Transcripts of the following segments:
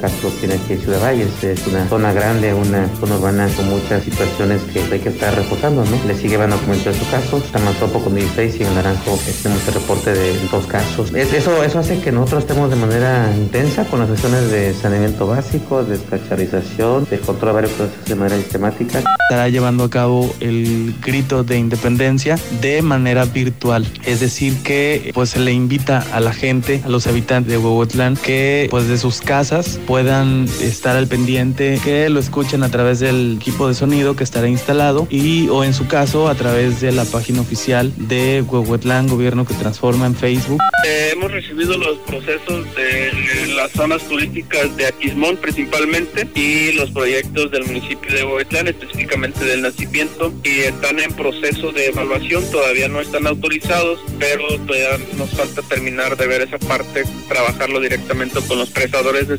Castro tiene aquí en Ciudad Valles. Es una zona grande, una zona urbana con muchas situaciones que hay que estar reportando, ¿no? Le sigue van documentos de su caso. Tamantopo con 16 y en Naranjo tenemos el reporte de dos casos. Eso, eso hace que nosotros estemos de manera intensa con las sesiones de saneamiento básico, de descacharización, de control de varios procesos de manera sistemática. Estará llevando a cabo el grito de independencia de manera virtual. Es decir, que pues se le invita a la gente, a los habitantes de Huehuetlán, que pues de sus casas puedan estar al pendiente, que lo escuchen a través del equipo de sonido que estará instalado y o en su caso a través de la página oficial de Huehuetlán Gobierno que Transforma en Facebook. Eh, hemos recibido los procesos de las zonas turísticas de Aquismón principalmente y los proyectos del municipio de Huehuetlán, específicamente del nacimiento, y están en proceso de evaluación, todavía no están autorizados, pero todavía nos falta terminar de ver esa parte, trabajarlo directamente con los prestadores de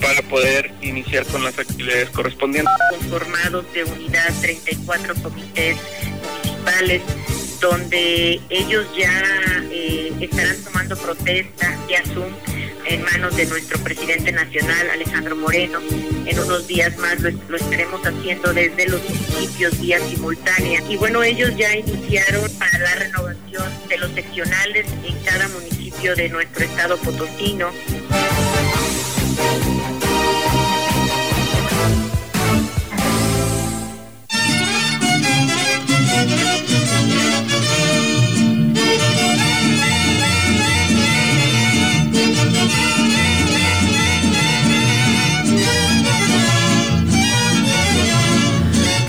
para poder iniciar con las actividades correspondientes. Conformados de unidad 34 comités municipales donde ellos ya eh, estarán tomando protesta de Zoom en manos de nuestro presidente nacional, Alejandro Moreno. En unos días más lo, lo, estaremos haciendo desde los municipios vía simultánea. Y bueno, ellos ya iniciaron para la renovación de los seccionales en cada municipio de nuestro estado potosino.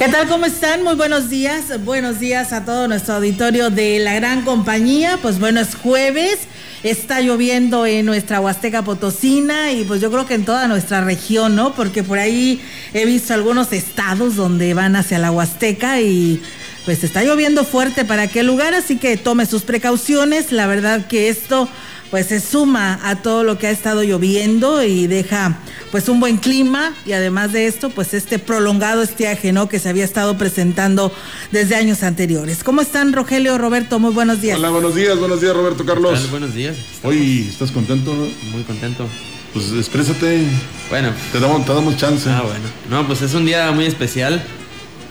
¿Qué tal? ¿Cómo están? Muy buenos días. Buenos días a todo nuestro auditorio de la gran compañía. Pues bueno, es jueves. Está lloviendo en nuestra Huasteca Potosina y pues yo creo que en toda nuestra región, ¿no? Porque por ahí he visto algunos estados donde van hacia la Huasteca y pues está lloviendo fuerte para aquel lugar, así que tome sus precauciones. La verdad que esto pues se suma a todo lo que ha estado lloviendo y deja pues un buen clima y además de esto pues este prolongado estiaje no que se había estado presentando desde años anteriores. ¿Cómo están Rogelio, Roberto? Muy buenos días. Hola, buenos días, buenos días Roberto Carlos. Buenos días. Hoy estás contento. Muy contento. Pues exprésate. Bueno. Te damos, te damos chance. Ah, bueno. No, pues es un día muy especial.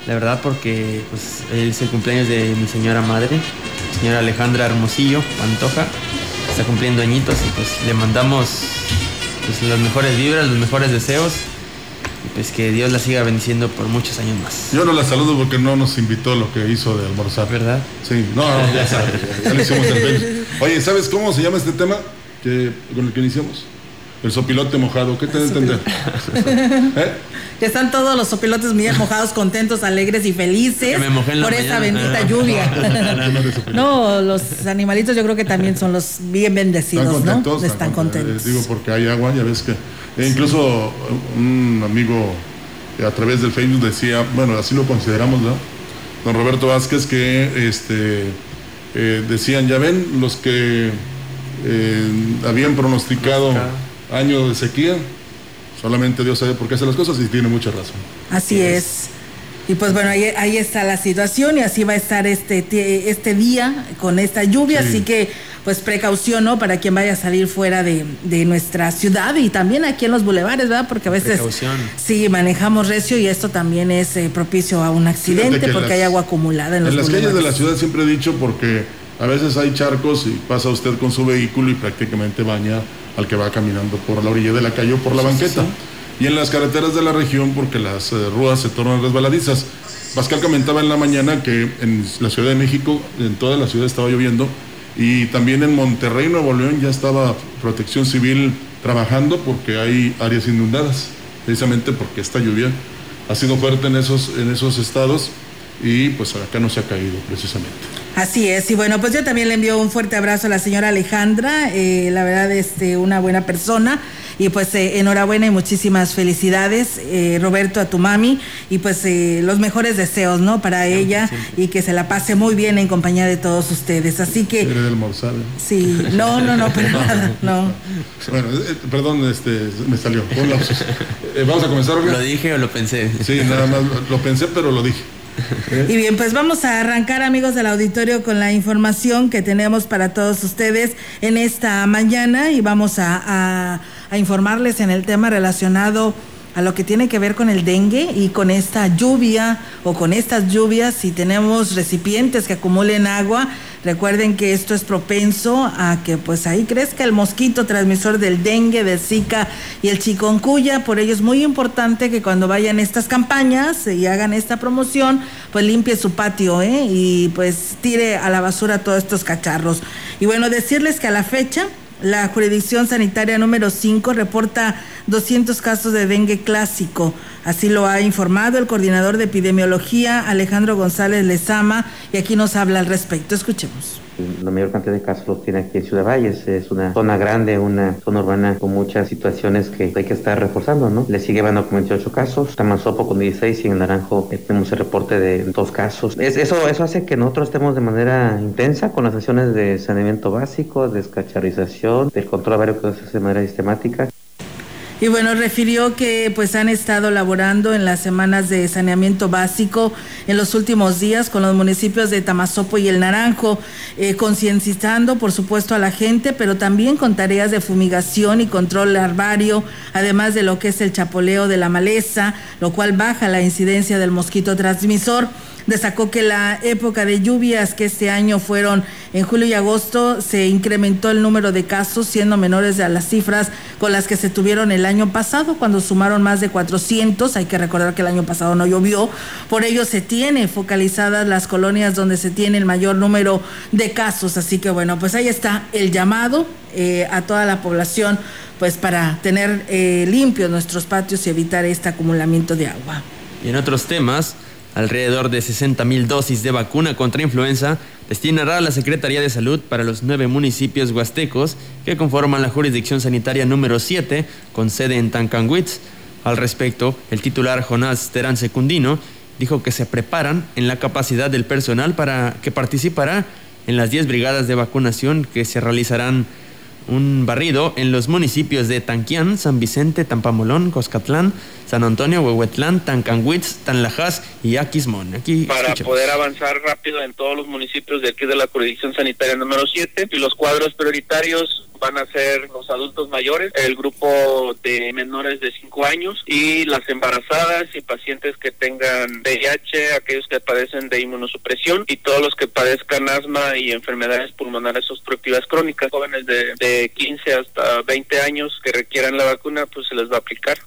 La verdad porque pues es el cumpleaños de mi señora madre, señora Alejandra Hermosillo Pantoja está cumpliendo añitos y pues le mandamos pues, las mejores vibras, los mejores deseos y pues que Dios la siga bendiciendo por muchos años más. Yo no la saludo porque no nos invitó lo que hizo de almorzar. ¿Verdad? Sí, no, no ya sabes, ya le hicimos el Oye, ¿sabes cómo se llama este tema que, con el que iniciamos? El sopilote mojado, ¿qué te da a entender? ¿Eh? Que están todos los sopilotes bien mojados, contentos, alegres y felices por esa bendita lluvia. no, los animalitos yo creo que también son los bien bendecidos, están contentos, ¿no? Están, contentos. digo, porque hay agua, ya ves que. E incluso un amigo a través del Facebook decía, bueno, así lo consideramos, ¿no? Don Roberto Vázquez, que este eh, decían, ya ven, los que eh, habían pronosticado año de sequía. Solamente Dios sabe por qué hace las cosas y tiene mucha razón. Así es. Y pues bueno, ahí, está la situación y así va a estar este, este día con esta lluvia, así que pues precaución, ¿no? Para quien vaya a salir fuera de, nuestra ciudad y también aquí en los bulevares, ¿verdad? Porque a veces sí manejamos recio y esto también es eh, propicio a un accidente porque hay agua acumulada en los En las calles de la ciudad siempre he dicho porque a veces hay charcos y pasa usted con su vehículo y prácticamente baña al que va caminando por la orilla de la calle o por la banqueta. y en las carreteras de la región porque las eh, ruedas se tornan resbaladizas. Pascal comentaba en la mañana que en la Ciudad de México, en toda la ciudad estaba lloviendo y también en Monterrey, Nuevo León, ya estaba Protección Civil trabajando porque hay áreas inundadas, precisamente porque esta lluvia ha sido fuerte en esos, en esos estados y pues acá no se ha caído precisamente. Así es, y bueno, pues yo también le envío un fuerte abrazo a la señora Alejandra, eh, la verdad, este, una buena persona. Y pues eh, enhorabuena y muchísimas felicidades, eh, Roberto, a tu mami. Y pues eh, los mejores deseos, ¿no? Para ella y que se la pase muy bien en compañía de todos ustedes. Así que. del Morsal. Sí, no, no, no, pero nada, no. Bueno, perdón, este, me salió. Vamos a comenzar. ¿Lo dije o lo pensé? Sí, nada más lo pensé, pero lo dije. Y bien, pues vamos a arrancar amigos del auditorio con la información que tenemos para todos ustedes en esta mañana y vamos a, a informarles en el tema relacionado a lo que tiene que ver con el dengue y con esta lluvia o con estas lluvias, si tenemos recipientes que acumulen agua, recuerden que esto es propenso a que pues ahí crezca el mosquito transmisor del dengue, del zika y el chikungunya, por ello es muy importante que cuando vayan estas campañas y hagan esta promoción, pues limpie su patio ¿eh? y pues tire a la basura todos estos cacharros. Y bueno, decirles que a la fecha la jurisdicción sanitaria número 5 reporta 200 casos de dengue clásico. Así lo ha informado el coordinador de epidemiología, Alejandro González Lezama, y aquí nos habla al respecto. Escuchemos la mayor cantidad de casos los tiene aquí en Ciudad Valles. Es una zona grande, una zona urbana con muchas situaciones que hay que estar reforzando, ¿no? Le sigue Bano con 28 casos, Tamanzopo con 16 y en Naranjo eh, tenemos el reporte de dos casos. Es, eso, eso hace que nosotros estemos de manera intensa con las acciones de saneamiento básico, descacharización, del control aéreo que se hace de manera sistemática. Y bueno, refirió que pues han estado laborando en las semanas de saneamiento básico en los últimos días con los municipios de Tamazopo y El Naranjo, eh, concienciando por supuesto a la gente, pero también con tareas de fumigación y control larvario, además de lo que es el chapoleo de la maleza, lo cual baja la incidencia del mosquito transmisor. Destacó que la época de lluvias que este año fueron en julio y agosto se incrementó el número de casos, siendo menores a las cifras con las que se tuvieron el año pasado, cuando sumaron más de 400. Hay que recordar que el año pasado no llovió. Por ello se tiene focalizadas las colonias donde se tiene el mayor número de casos. Así que bueno, pues ahí está el llamado eh, a toda la población pues para tener eh, limpios nuestros patios y evitar este acumulamiento de agua. Y en otros temas, Alrededor de 60 mil dosis de vacuna contra influenza destinará la Secretaría de Salud para los nueve municipios huastecos que conforman la jurisdicción sanitaria número 7 con sede en Tancanwitz. Al respecto, el titular Jonás Terán Secundino dijo que se preparan en la capacidad del personal para que participará en las 10 brigadas de vacunación que se realizarán un barrido en los municipios de Tanquián, San Vicente, Tampamolón, Coscatlán, San Antonio, Huehuetlán, Tancanwitz, Tanlajas y Aquismón. Aquí Para poder avanzar rápido en todos los municipios de aquí de la jurisdicción sanitaria número 7 y los cuadros prioritarios van a ser los adultos mayores, el grupo de menores de 5 años y las embarazadas y pacientes que tengan VIH, aquellos que padecen de inmunosupresión y todos los que padezcan asma y enfermedades pulmonares obstructivas crónicas. Jóvenes de, de 15 hasta 20 años que requieran la vacuna, pues se les va a aplicar.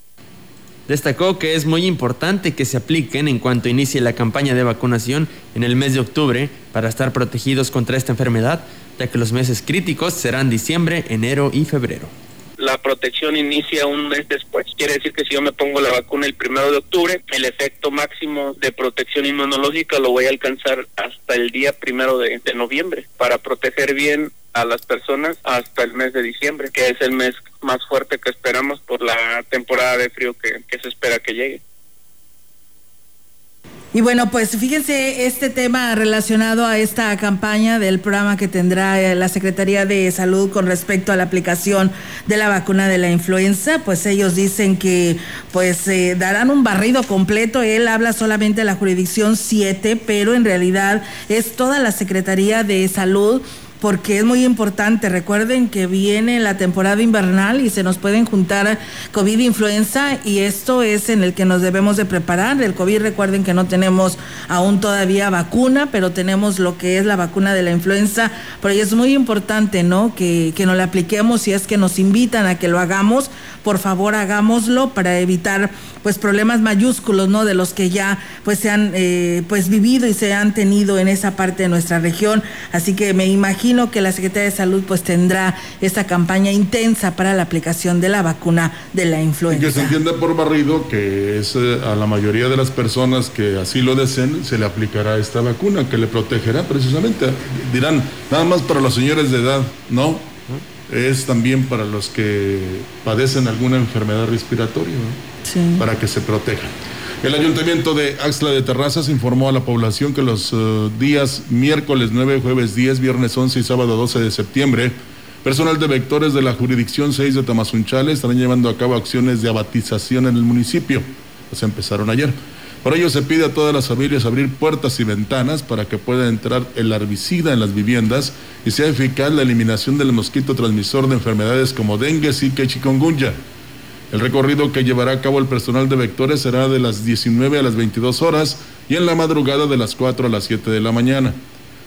Destacó que es muy importante que se apliquen en cuanto inicie la campaña de vacunación en el mes de octubre para estar protegidos contra esta enfermedad, ya que los meses críticos serán diciembre, enero y febrero. La protección inicia un mes después. Quiere decir que si yo me pongo la vacuna el primero de octubre, el efecto máximo de protección inmunológica lo voy a alcanzar hasta el día primero de, de noviembre para proteger bien a las personas hasta el mes de diciembre, que es el mes más fuerte que esperamos por la temporada de frío que, que se espera que llegue. Y bueno, pues fíjense este tema relacionado a esta campaña del programa que tendrá eh, la Secretaría de Salud con respecto a la aplicación de la vacuna de la influenza, pues ellos dicen que pues eh, darán un barrido completo. Él habla solamente de la jurisdicción 7, pero en realidad es toda la Secretaría de Salud porque es muy importante. Recuerden que viene la temporada invernal y se nos pueden juntar COVID influenza y esto es en el que nos debemos de preparar. El COVID, recuerden que no tenemos aún todavía vacuna, pero tenemos lo que es la vacuna de la influenza. Pero es muy importante, ¿no? Que, que nos la apliquemos si es que nos invitan a que lo hagamos, por favor hagámoslo para evitar pues problemas mayúsculos, ¿no? De los que ya pues se han eh, pues vivido y se han tenido en esa parte de nuestra región. Así que me imagino que la Secretaría de Salud pues tendrá esta campaña intensa para la aplicación de la vacuna de la influenza. Y que se entienda por barrido que es eh, a la mayoría de las personas que así lo deseen se le aplicará esta vacuna que le protegerá precisamente. Dirán, nada más para los señores de edad, no. Es también para los que padecen alguna enfermedad respiratoria, para que se protejan. El Ayuntamiento de Axla de Terrazas informó a la población que los eh, días miércoles 9, jueves 10, viernes 11 y sábado 12 de septiembre, personal de vectores de la jurisdicción 6 de Tamazunchale estarán llevando a cabo acciones de abatización en el municipio. Pues empezaron ayer. Por ello se pide a todas las familias abrir puertas y ventanas para que pueda entrar el herbicida en las viviendas y sea eficaz la eliminación del mosquito transmisor de enfermedades como dengue, zika y chikungunya. El recorrido que llevará a cabo el personal de vectores será de las 19 a las 22 horas y en la madrugada de las 4 a las 7 de la mañana.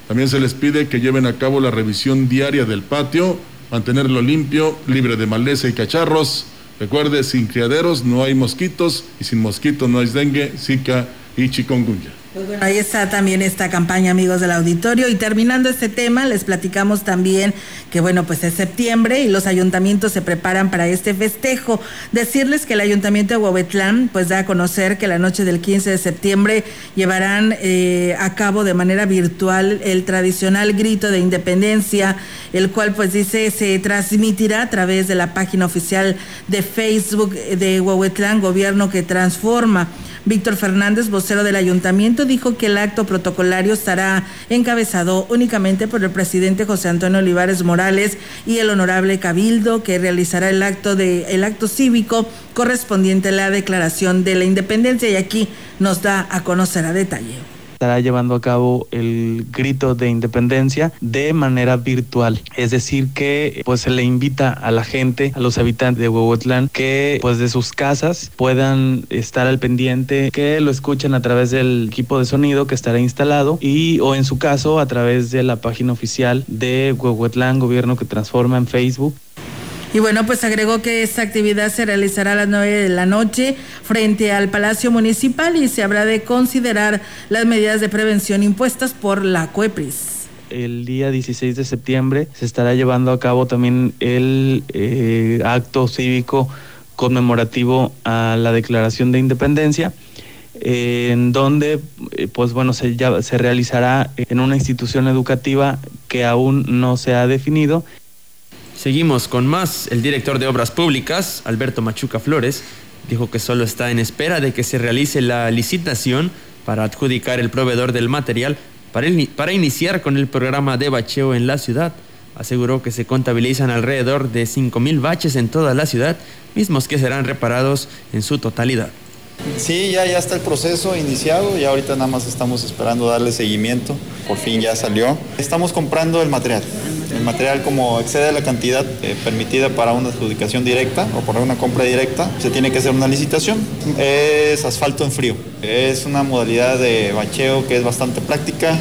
También se les pide que lleven a cabo la revisión diaria del patio, mantenerlo limpio, libre de maleza y cacharros. Recuerde, sin criaderos no hay mosquitos y sin mosquitos no hay dengue, zika y chikungunya. Pues ahí está también esta campaña, amigos del auditorio. Y terminando este tema, les platicamos también que, bueno, pues es septiembre y los ayuntamientos se preparan para este festejo. Decirles que el ayuntamiento de Huehuetlán, pues da a conocer que la noche del 15 de septiembre llevarán eh, a cabo de manera virtual el tradicional grito de independencia, el cual, pues dice, se transmitirá a través de la página oficial de Facebook de Huehuetlán, Gobierno que Transforma. Víctor Fernández, vocero del ayuntamiento, dijo que el acto protocolario estará encabezado únicamente por el presidente José Antonio Olivares Morales y el honorable Cabildo, que realizará el acto de el acto cívico correspondiente a la declaración de la independencia. Y aquí nos da a conocer a detalle estará llevando a cabo el grito de independencia de manera virtual. Es decir, que pues se le invita a la gente, a los habitantes de Huehuetlán, que pues de sus casas puedan estar al pendiente, que lo escuchen a través del equipo de sonido que estará instalado y o en su caso a través de la página oficial de Huehuetlán Gobierno que Transforma en Facebook. Y bueno, pues agregó que esta actividad se realizará a las 9 de la noche frente al Palacio Municipal y se habrá de considerar las medidas de prevención impuestas por la CUEPRIS el día 16 de septiembre se estará llevando a cabo también el eh, acto cívico conmemorativo a la Declaración de Independencia, en donde, eh, pues bueno, se, ya, se realizará en una institución educativa que aún no se ha definido Seguimos con más. El director de Obras Públicas, Alberto Machuca Flores, dijo que solo está en espera de que se realice la licitación para adjudicar el proveedor del material para, para iniciar con el programa de bacheo en la ciudad. Aseguró que se contabilizan alrededor de 5.000 baches en toda la ciudad, mismos que serán reparados en su totalidad. Sí, ya, ya está el proceso iniciado y ahorita nada más estamos esperando darle seguimiento. Por fin ya salió. Estamos comprando el material. El material como excede la cantidad eh, permitida para una adjudicación directa o para una compra directa, se tiene que hacer una licitación. Es asfalto en frío. Es una modalidad de bacheo que es bastante práctica.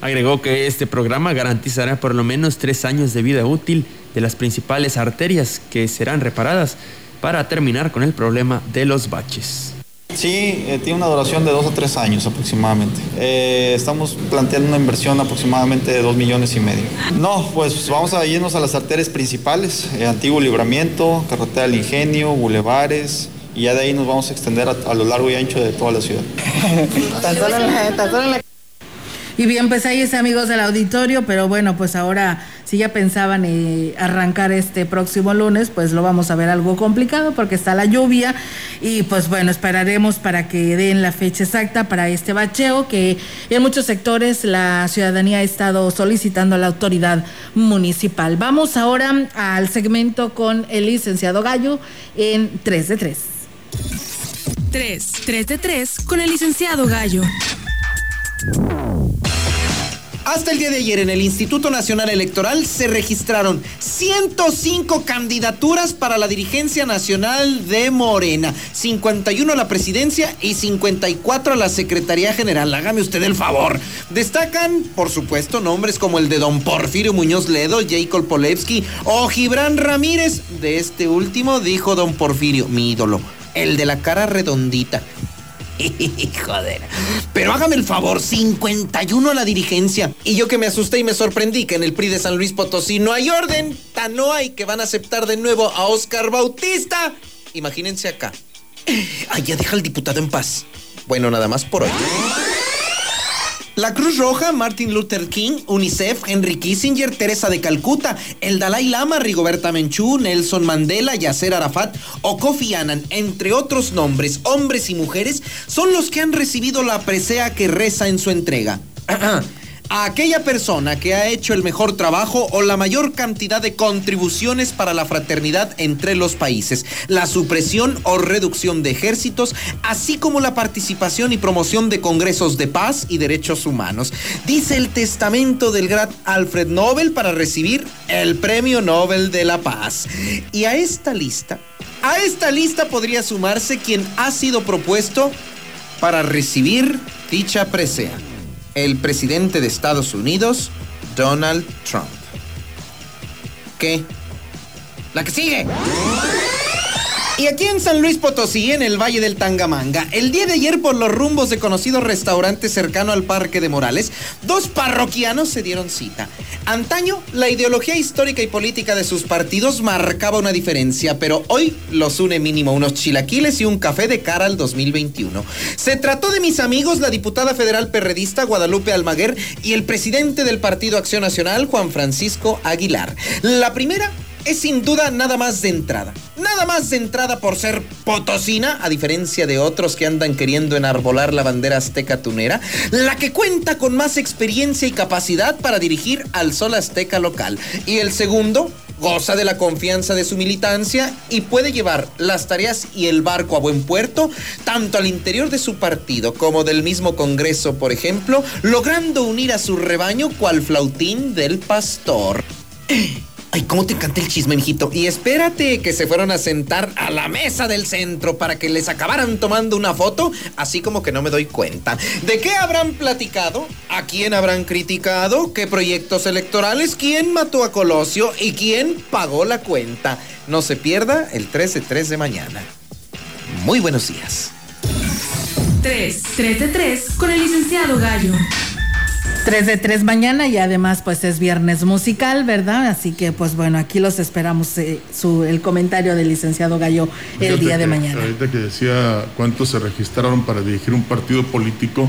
Agregó que este programa garantizará por lo menos tres años de vida útil de las principales arterias que serán reparadas para terminar con el problema de los baches. Sí, eh, tiene una duración de dos o tres años aproximadamente. Eh, estamos planteando una inversión aproximadamente de dos millones y medio. No, pues vamos a irnos a las arterias principales, eh, Antiguo Libramiento, Carretera del Ingenio, Bulevares, y ya de ahí nos vamos a extender a, lo largo y ancho de toda la ciudad. Y bien, pues ahí es amigos del auditorio, pero bueno, pues ahora si ya pensaban eh, arrancar este próximo lunes, pues lo vamos a ver algo complicado porque está la lluvia y pues bueno, esperaremos para que den la fecha exacta para este bacheo que en muchos sectores la ciudadanía ha estado solicitando a la autoridad municipal. Vamos ahora al segmento con el licenciado Gallo en 3 de 3. 3, 3 de 3 con el licenciado Gallo. Hasta el día de ayer en el Instituto Nacional Electoral se registraron 105 candidaturas para la dirigencia nacional de Morena, 51 a la presidencia y 54 a la Secretaría General. Hágame usted el favor. Destacan, por supuesto, nombres como el de don Porfirio Muñoz Ledo, Jacob Polevsky o Gibran Ramírez. De este último dijo don Porfirio, mi ídolo, el de la cara redondita. Joder. Pero hágame el favor, 51 a la dirigencia. Y yo que me asusté y me sorprendí que en el PRI de San Luis Potosí no hay orden, tan no hay que van a aceptar de nuevo a Oscar Bautista. Imagínense acá. Ay, ya deja al diputado en paz. Bueno, nada más por hoy. La Cruz Roja, Martin Luther King, UNICEF, Henry Kissinger, Teresa de Calcuta, el Dalai Lama, Rigoberta Menchú, Nelson Mandela, Yasser Arafat o Kofi Annan, entre otros nombres, hombres y mujeres, son los que han recibido la presea que reza en su entrega. a aquella persona que ha hecho el mejor trabajo o la mayor cantidad de contribuciones para la fraternidad entre los países, la supresión o reducción de ejércitos, así como la participación y promoción de congresos de paz y derechos humanos. Dice el testamento del gran Alfred Nobel para recibir el Premio Nobel de la Paz. Y a esta lista, a esta lista podría sumarse quien ha sido propuesto para recibir dicha presea el presidente de Estados Unidos, Donald Trump. ¿Qué? La que sigue. Y aquí en San Luis Potosí, en el Valle del Tangamanga, el día de ayer por los rumbos de conocido restaurante cercano al Parque de Morales, dos parroquianos se dieron cita. Antaño, la ideología histórica y política de sus partidos marcaba una diferencia, pero hoy los une mínimo unos chilaquiles y un café de cara al 2021. Se trató de mis amigos, la diputada federal perredista Guadalupe Almaguer y el presidente del Partido Acción Nacional, Juan Francisco Aguilar. La primera es sin duda nada más de entrada. Nada más de entrada por ser potosina, a diferencia de otros que andan queriendo enarbolar la bandera azteca tunera, la que cuenta con más experiencia y capacidad para dirigir al sol azteca local. Y el segundo, goza de la confianza de su militancia y puede llevar las tareas y el barco a buen puerto, tanto al interior de su partido como del mismo Congreso, por ejemplo, logrando unir a su rebaño cual flautín del pastor. Ay, cómo te encanta el chisme, mijito. Y espérate que se fueron a sentar a la mesa del centro para que les acabaran tomando una foto, así como que no me doy cuenta. ¿De qué habrán platicado? ¿A quién habrán criticado? ¿Qué proyectos electorales? ¿Quién mató a Colosio? ¿Y quién pagó la cuenta? No se pierda el 13-3 de mañana. Muy buenos días. 3, 3 de 3 con el licenciado Gallo. 3 de 3 mañana y además pues es viernes musical, ¿verdad? Así que pues bueno, aquí los esperamos eh, su, el comentario del licenciado Gallo el día de mañana. Ahorita que decía cuántos se registraron para dirigir un partido político,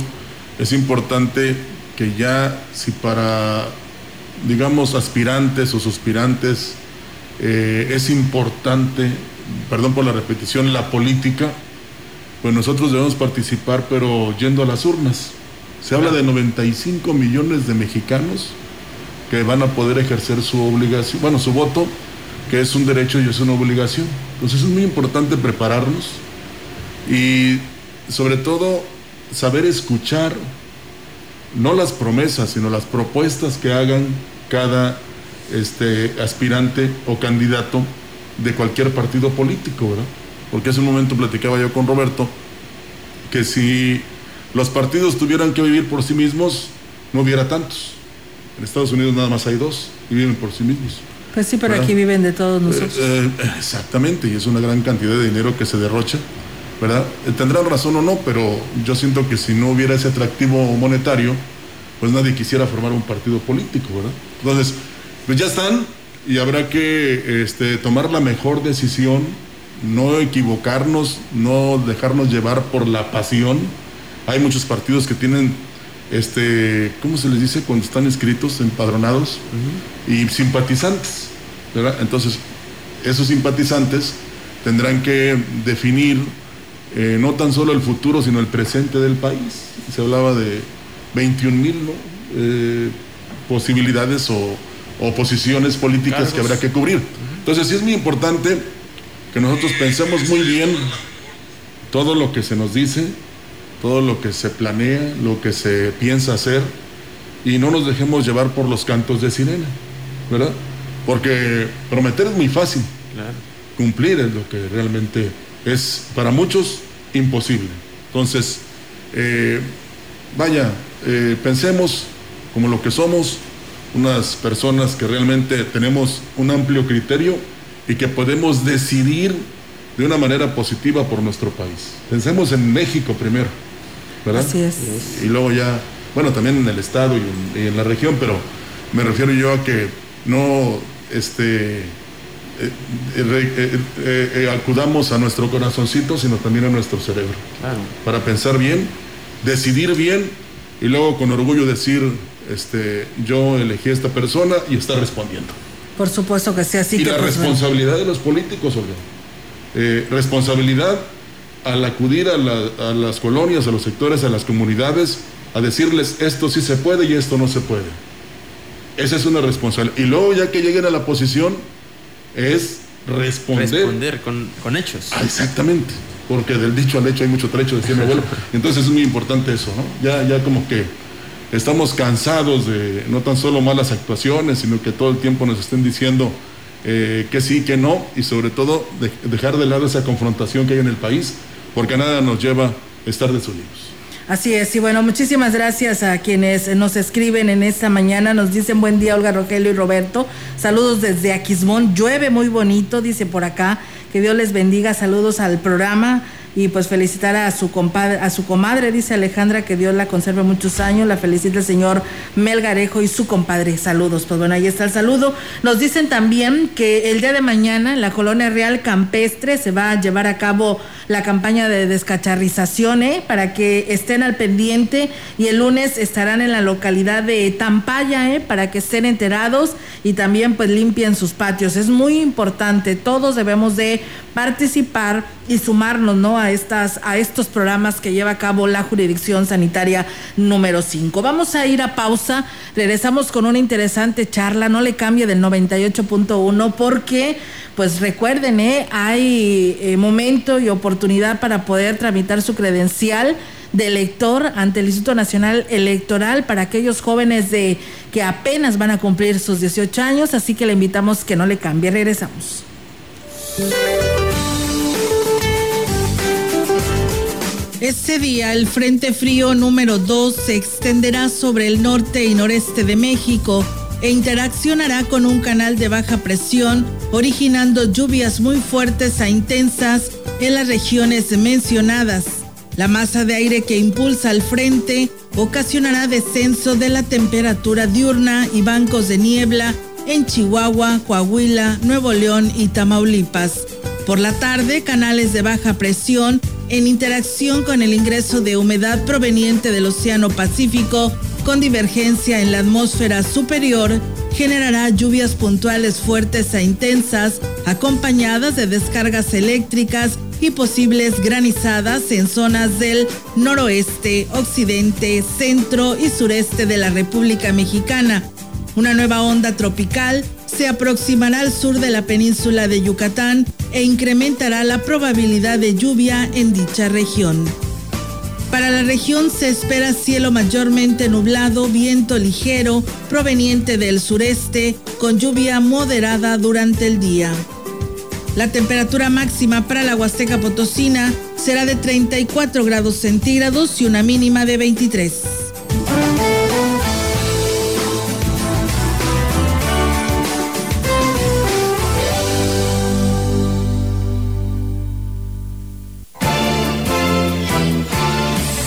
es importante que ya si para, digamos, aspirantes o suspirantes eh, es importante, perdón por la repetición, la política, pues nosotros debemos participar pero yendo a las urnas se habla de 95 millones de mexicanos que van a poder ejercer su obligación, bueno, su voto, que es un derecho y es una obligación. Entonces es muy importante prepararnos y sobre todo saber escuchar no las promesas, sino las propuestas que hagan cada este, aspirante o candidato de cualquier partido político, ¿verdad? Porque hace un momento platicaba yo con Roberto que si los partidos tuvieran que vivir por sí mismos, no hubiera tantos. En Estados Unidos nada más hay dos y viven por sí mismos. Pues sí, pero aquí viven de todos eh, nosotros. Eh, exactamente, y es una gran cantidad de dinero que se derrocha, ¿verdad? Eh, tendrán razón o no, pero yo siento que si no hubiera ese atractivo monetario, pues nadie quisiera formar un partido político, ¿verdad? Entonces, pues ya están y habrá que este, tomar la mejor decisión, no equivocarnos, no dejarnos llevar por la pasión hay muchos partidos que tienen, este, ¿cómo se les dice cuando están escritos, empadronados? Y simpatizantes, ¿verdad? Entonces, esos simpatizantes tendrán que definir eh, no tan solo el futuro, sino el presente del país. Se hablaba de 21 mil eh, posibilidades o, posiciones políticas que habrá que cubrir. Entonces sí es muy importante que nosotros pensemos muy bien todo lo que se nos dice, todo lo que se planea, lo que se piensa hacer, y no nos dejemos llevar por los cantos de sirena, ¿verdad? Porque prometer es muy fácil, cumplir es lo que realmente es para muchos imposible. Entonces, eh, vaya, eh, pensemos como lo que somos, unas personas que realmente tenemos un amplio criterio y que podemos decidir de una manera positiva por nuestro país. Pensemos en México primero, ¿verdad? Así es. Y luego ya, bueno, también en el Estado y en, la región, pero me refiero yo a que no este, eh, eh, eh, acudamos a nuestro corazoncito, sino también a nuestro cerebro. Para pensar bien, decidir bien y luego con orgullo decir, este, yo elegí a esta persona y está respondiendo. Por supuesto que sea así. Y que la pues, responsabilidad de los políticos, Olga. Eh, responsabilidad al acudir a, a, las colonias, a los sectores, a las comunidades, a decirles esto sí se puede y esto no se puede. Esa es una responsabilidad. Y luego ya que lleguen a la posición, es responder. Responder con, con hechos. Ah, exactamente. Porque del dicho al hecho hay mucho trecho, decía mi abuelo. Entonces es muy importante eso, ¿no? Ya, ya como que estamos cansados de no tan solo malas actuaciones, sino que todo el tiempo nos estén diciendo eh, que sí, que no, y sobre todo dejar de lado esa confrontación que hay en el país, porque nada nos lleva a estar desunidos. Así es, y bueno, muchísimas gracias a quienes nos escriben en esta mañana. Nos dicen buen día, Olga Rogelio y Roberto. Saludos desde Aquismón. Llueve muy bonito, dice por acá. Que Dios les bendiga. Saludos al programa y pues felicitar a su compadre, a su comadre, dice Alejandra, que Dios la conserve muchos años, la felicita el señor Melgarejo y su compadre. Saludos, pues bueno, ahí está el saludo. Nos dicen también que el día de mañana en la colonia real campestre se va a llevar a cabo la campaña de descacharrización, ¿eh? para que estén al pendiente y el lunes estarán en la localidad de Tampaya, ¿eh? para que estén enterados y también pues limpien sus patios. Es muy importante, todos debemos de participar y sumarnos ¿no? A, estas, a estos programas que lleva a cabo la jurisdicción sanitaria número 5. Vamos a ir a pausa, regresamos con una interesante charla, no le cambie del 98.1 porque pues recuerden, ¿eh? hay eh, momento y oportunidad para poder tramitar su credencial de elector ante el Instituto Nacional Electoral para aquellos jóvenes de que apenas van a cumplir sus 18 años, así que le invitamos que no le cambie. Regresamos. Este día el Frente Frío número 2 se extenderá sobre el norte y noreste de México e interaccionará con un canal de baja presión, originando lluvias muy fuertes a intensas en las regiones mencionadas. La masa de aire que impulsa al frente ocasionará descenso de la temperatura diurna y bancos de niebla en Chihuahua, Coahuila, Nuevo León y Tamaulipas. Por la tarde, canales de baja presión en interacción con el ingreso de humedad proveniente del Océano Pacífico con divergencia en la atmósfera superior generará lluvias puntuales fuertes e intensas, acompañadas de descargas eléctricas y posibles granizadas en zonas del noroeste, occidente, centro y sureste de la República Mexicana. Una nueva onda tropical se aproximará al sur de la península de Yucatán e incrementará la probabilidad de lluvia en dicha región. Para la región se espera cielo mayormente nublado, viento ligero proveniente del sureste, con lluvia moderada durante el día. La temperatura máxima para la Huasteca Potosina será de 34 grados centígrados y una mínima de 23.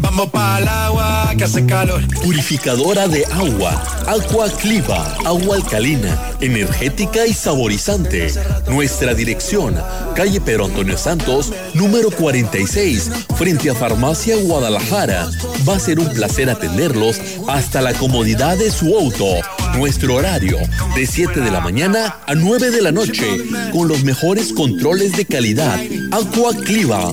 Vamos para el agua que hace calor. Purificadora de agua, Aqua Cliva, agua alcalina, energética y saborizante. Nuestra dirección, calle Pedro Antonio Santos, número 46, frente a Farmacia Guadalajara. Va a ser un placer atenderlos hasta la comodidad de su auto. Nuestro horario de 7 de la mañana a 9 de la noche con los mejores controles de calidad. Aqua Cliva.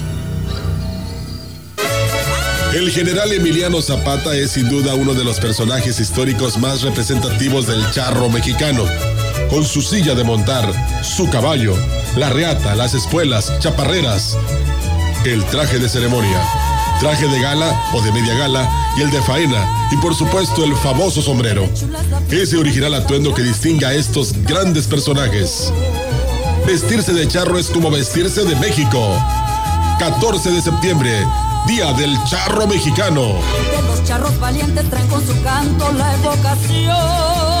El general Emiliano Zapata es sin duda uno de los personajes históricos más representativos del charro mexicano. Con su silla de montar, su caballo, la reata, las espuelas, chaparreras, el traje de ceremonia, traje de gala o de media gala y el de faena y por supuesto el famoso sombrero. Ese original atuendo que distingue a estos grandes personajes. Vestirse de charro es como vestirse de México. 14 de septiembre, Día del Charro Mexicano. De los charros valientes traen con su canto la evocación.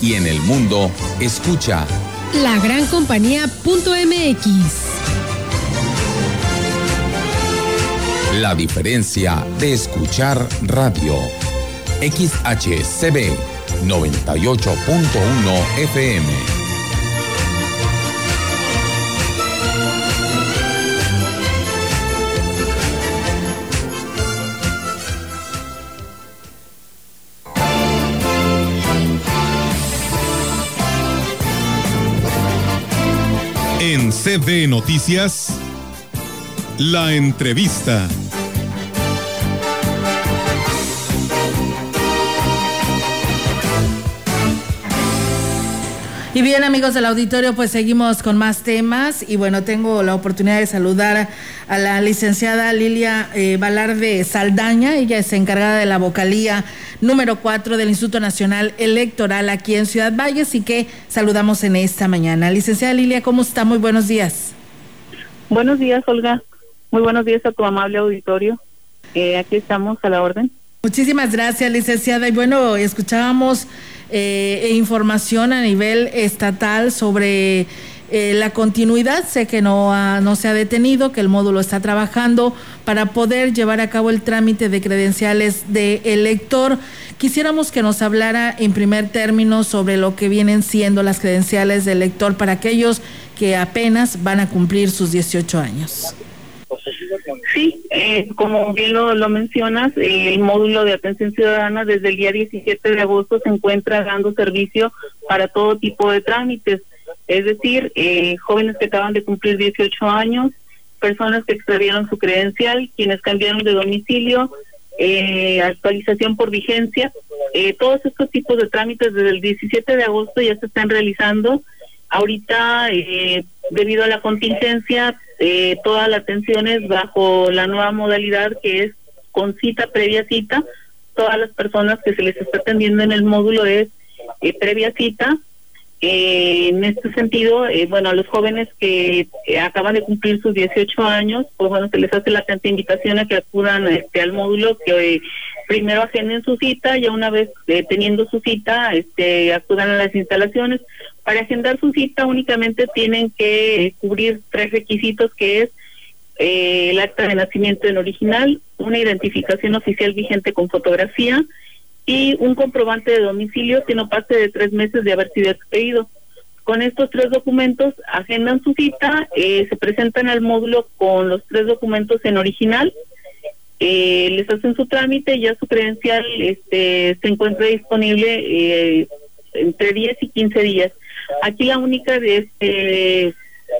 Y en el mundo, escucha La gran compañía.mx. la diferencia de escuchar radio. XHCB 98.1 FM. CB Noticias, la entrevista. Y bien amigos del auditorio, pues seguimos con más temas y bueno, tengo la oportunidad de saludar a la licenciada Lilia eh, Balarde Saldaña, ella es encargada de la vocalía número 4 del Instituto Nacional Electoral aquí en Ciudad Valles y que saludamos en esta mañana. Licenciada Lilia, ¿cómo está? Muy buenos días. Buenos días, Olga. Muy buenos días a tu amable auditorio. Eh, aquí estamos a la orden. Muchísimas gracias, licenciada. Y bueno, escuchábamos eh, información a nivel estatal sobre eh, la continuidad. Sé que no, ha- no se ha detenido, que el módulo está trabajando para poder llevar a cabo el trámite de credenciales de elector. Quisiéramos que nos hablara en primer término sobre lo que vienen siendo las credenciales de elector para aquellos que apenas van a cumplir sus 18 años. Sí, eh, como bien lo, lo mencionas, eh, el módulo de atención ciudadana desde el día 17 de agosto se encuentra dando servicio para todo tipo de trámites, es decir, eh, jóvenes que acaban de cumplir 18 años, personas que extraviaron su credencial, quienes cambiaron de domicilio, eh, actualización por vigencia, eh, todos estos tipos de trámites desde el 17 de agosto ya se están realizando. Ahorita, eh, debido a la contingencia, eh, toda la atención es bajo la nueva modalidad que es con cita, previa cita. Todas las personas que se les está atendiendo en el módulo es eh, previa cita. Eh, en este sentido, eh, bueno, a los jóvenes que eh, acaban de cumplir sus 18 años, pues bueno, se les hace la atenta invitación a que acudan este, al módulo, que eh, primero agenden su cita, ya una vez eh, teniendo su cita, este, acudan a las instalaciones. Para agendar su cita únicamente tienen que cubrir tres requisitos, que es el acta de nacimiento en original, una identificación oficial vigente con fotografía y un comprobante de domicilio que no pase de tres meses de haber sido expedido. Con estos tres documentos agendan su cita, eh, se presentan al módulo con los tres documentos en original, eh, les hacen su trámite ya su credencial este, se encuentra disponible eh, entre 10 y 15 días. Aquí la única este,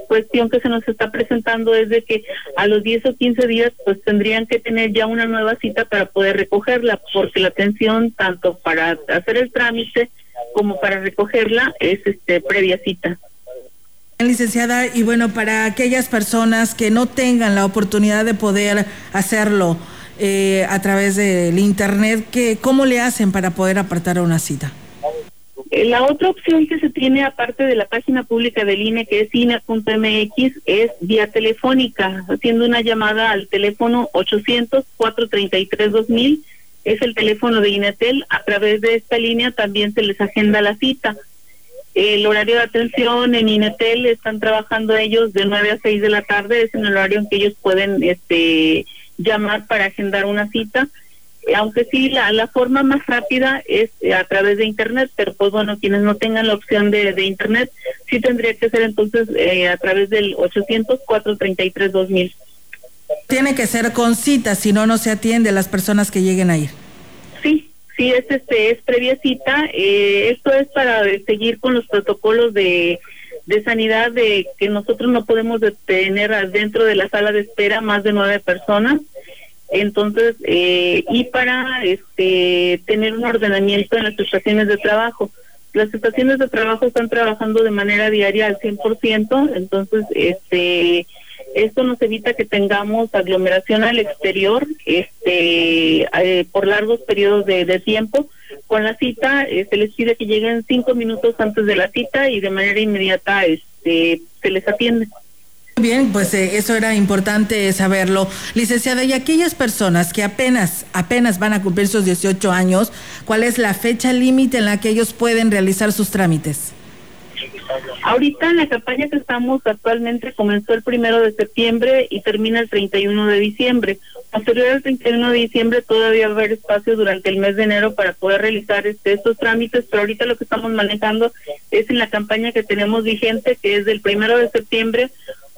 cuestión que se nos está presentando es de que a los 10 o 15 días pues tendrían que tener ya una nueva cita para poder recogerla, porque la atención tanto para hacer el trámite como para recogerla es este previa cita. Licenciada, y bueno, para aquellas personas que no tengan la oportunidad de poder hacerlo eh, a través del Internet, ¿qué, ¿cómo le hacen para poder apartar una cita? Eh, la otra opción que se tiene aparte de la página pública del INE, que es INE.mx, es vía telefónica, haciendo una llamada al teléfono 800-433-2000, es el teléfono de INETEL. A través de esta línea también se les agenda la cita. El horario de atención en Inetel están trabajando ellos de 9 a 6 de la tarde, es en el horario en que ellos pueden este, llamar para agendar una cita. Aunque sí, la, la forma más rápida es a través de Internet, pero pues bueno, quienes no tengan la opción de, de Internet, sí tendría que ser entonces eh, a través del 800-433-2000. Tiene que ser con cita, si no, no se atiende a las personas que lleguen a ir. Sí, Sí, es, este, es previa cita. Eh, esto es para seguir con los protocolos de, de sanidad de que nosotros no podemos tener dentro de la sala de espera más de nueve personas. Entonces, eh, y para este, tener un ordenamiento en las estaciones de trabajo. Las estaciones de trabajo están trabajando de manera diaria al 100%, entonces, este esto nos evita que tengamos aglomeración al exterior este, eh, por largos periodos de, tiempo. Con la cita eh, se les pide que lleguen cinco minutos antes de la cita y de manera inmediata este, se les atiende. Bien, pues eh, eso era importante saberlo. Licenciada, y aquellas personas que apenas, apenas van a cumplir sus 18 años, ¿cuál es la fecha límite en la que ellos pueden realizar sus trámites? Ahorita la campaña que estamos actualmente comenzó el primero de septiembre y termina el 31 de diciembre. Posterior al 31 de diciembre todavía va a haber espacio durante el mes de enero para poder realizar este, estos trámites, pero ahorita lo que estamos manejando es en la campaña que tenemos vigente, que es del primero de septiembre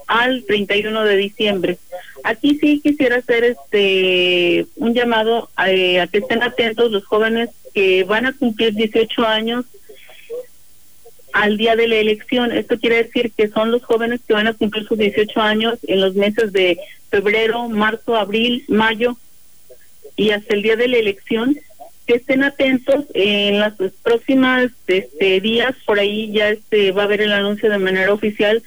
al 31 de diciembre. Aquí sí quisiera hacer este un llamado a, a que estén atentos los jóvenes que van a cumplir 18 años al día de la elección. Esto quiere decir que son los jóvenes que van a cumplir sus 18 años en los meses de febrero, marzo, abril, mayo y hasta el día de la elección. Que estén atentos en las próximas este, días, por ahí ya este, va a haber el anuncio de manera oficial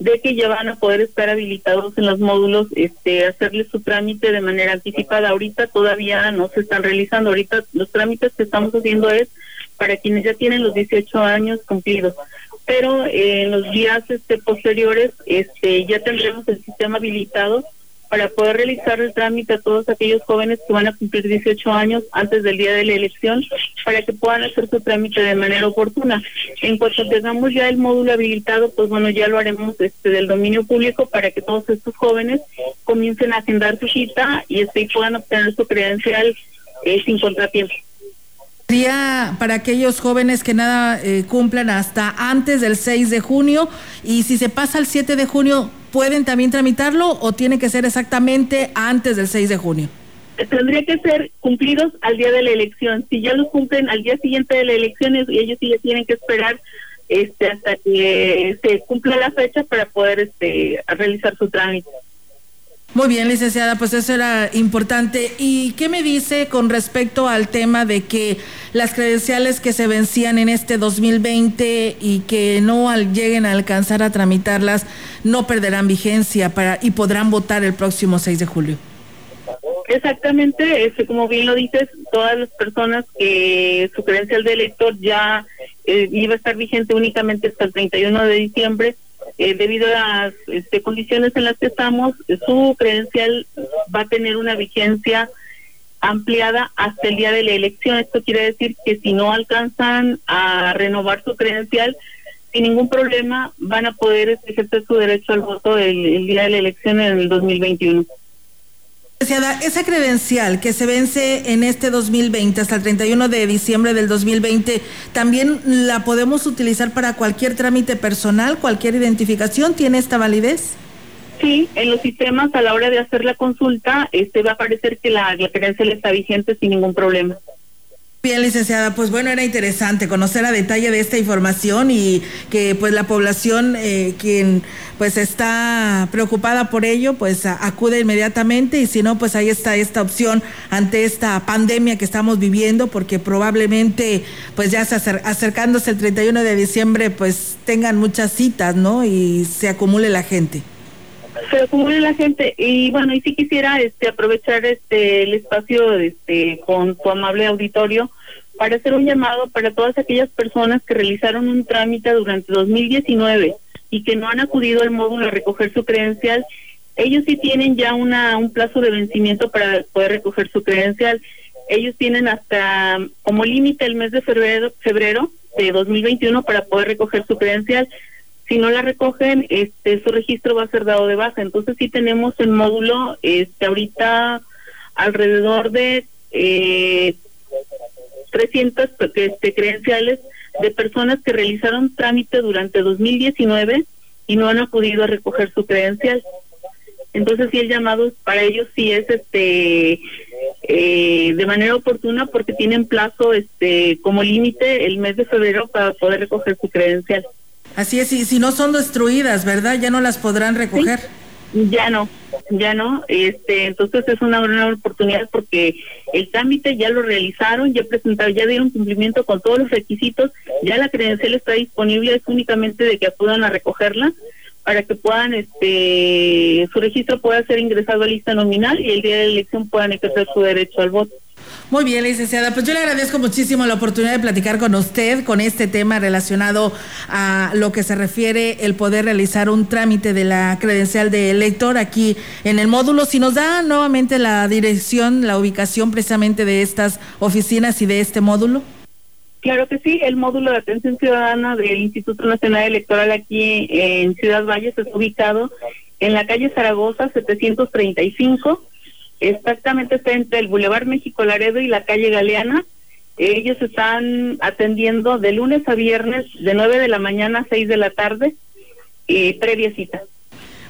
de que ya van a poder estar habilitados en los módulos, este, hacerles su trámite de manera anticipada. Ahorita todavía no se están realizando, ahorita los trámites que estamos haciendo es para quienes ya tienen los 18 años cumplidos. Pero eh, en los días este, posteriores este, ya tendremos el sistema habilitado para poder realizar el trámite a todos aquellos jóvenes que van a cumplir 18 años antes del día de la elección para que puedan hacer su trámite de manera oportuna. En cuanto tengamos ya el módulo habilitado, pues bueno, ya lo haremos este del dominio público para que todos estos jóvenes comiencen a agendar su cita y este puedan obtener su credencial eh, sin contratiempo. Sería para aquellos jóvenes que nada eh, cumplan hasta antes del 6 de junio y si se pasa al 7 de junio, ¿pueden también tramitarlo o tiene que ser exactamente antes del 6 de junio? Tendría que ser cumplidos al día de la elección. Si ya los cumplen al día siguiente de la elección, ellos sí tienen que esperar este, hasta que se cumpla la fecha para poder este, realizar su trámite. Muy bien, licenciada, pues eso era importante. ¿Y qué me dice con respecto al tema de que las credenciales que se vencían en este 2020 y que no lleguen a alcanzar a tramitarlas no perderán vigencia para y podrán votar el próximo 6 de julio? Exactamente, este, como bien lo dices, todas las personas que su credencial de elector ya eh, iba a estar vigente únicamente hasta el 31 de diciembre, eh, debido a las este, condiciones en las que estamos, su credencial va a tener una vigencia ampliada hasta el día de la elección. Esto quiere decir que si no alcanzan a renovar su credencial, sin ningún problema van a poder ejercer su derecho al voto el día de la elección en el 2021. Esa credencial que se vence en este 2020 hasta el 31 de diciembre del 2020, ¿también la podemos utilizar para cualquier trámite personal, cualquier identificación? ¿Tiene esta validez? Sí, en los sistemas a la hora de hacer la consulta, este va a aparecer que la, la credencial está vigente sin ningún problema. Bien, licenciada, pues bueno, era interesante conocer a detalle de esta información y que pues la población eh, quien pues está preocupada por ello, pues acude inmediatamente y si no, pues ahí está esta opción ante esta pandemia que estamos viviendo, porque probablemente pues ya se acer- acercándose el 31 de diciembre, pues tengan muchas citas, ¿no? Y se acumule la gente. se acumule la gente y bueno y si quisiera este aprovechar este el espacio este con tu amable auditorio para hacer un llamado para todas aquellas personas que realizaron un trámite durante 2019 y que no han acudido al módulo a recoger su credencial ellos sí tienen ya una un plazo de vencimiento para poder recoger su credencial ellos tienen hasta como límite el mes de febrero febrero de 2021 para poder recoger su credencial si no la recogen, este, su registro va a ser dado de baja. Entonces sí tenemos el módulo, este, ahorita alrededor de eh, 300 este, credenciales de personas que realizaron trámite durante 2019 y no han acudido a recoger su credencial. Entonces sí el llamado para ellos sí es este eh, de manera oportuna porque tienen plazo este como límite el mes de febrero para poder recoger su credencial. Así es, y si no son destruidas, ¿verdad? Ya no las podrán recoger. Ya no, ya no. Este, entonces es una gran oportunidad porque el trámite ya lo realizaron, ya presentaron, ya dieron cumplimiento con todos los requisitos, ya la credencial está disponible, es únicamente de que acudan a recogerla para que puedan, este, su registro pueda ser ingresado a lista nominal y el día de la elección puedan ejercer su derecho al voto. Muy bien, licenciada. Pues yo le agradezco muchísimo la oportunidad de platicar con usted con este tema relacionado a lo que se refiere el poder realizar un trámite de la credencial de elector aquí en el módulo. Si nos da nuevamente la dirección, la ubicación precisamente de estas oficinas y de este módulo. Claro que sí, el módulo de atención ciudadana del Instituto Nacional Electoral aquí en Ciudad Valles está ubicado en la calle Zaragoza 735, exactamente está entre el Boulevard México Laredo y la calle Galeana. Ellos están atendiendo de lunes a viernes de 9 de la mañana a 6 de la tarde, eh, previa cita.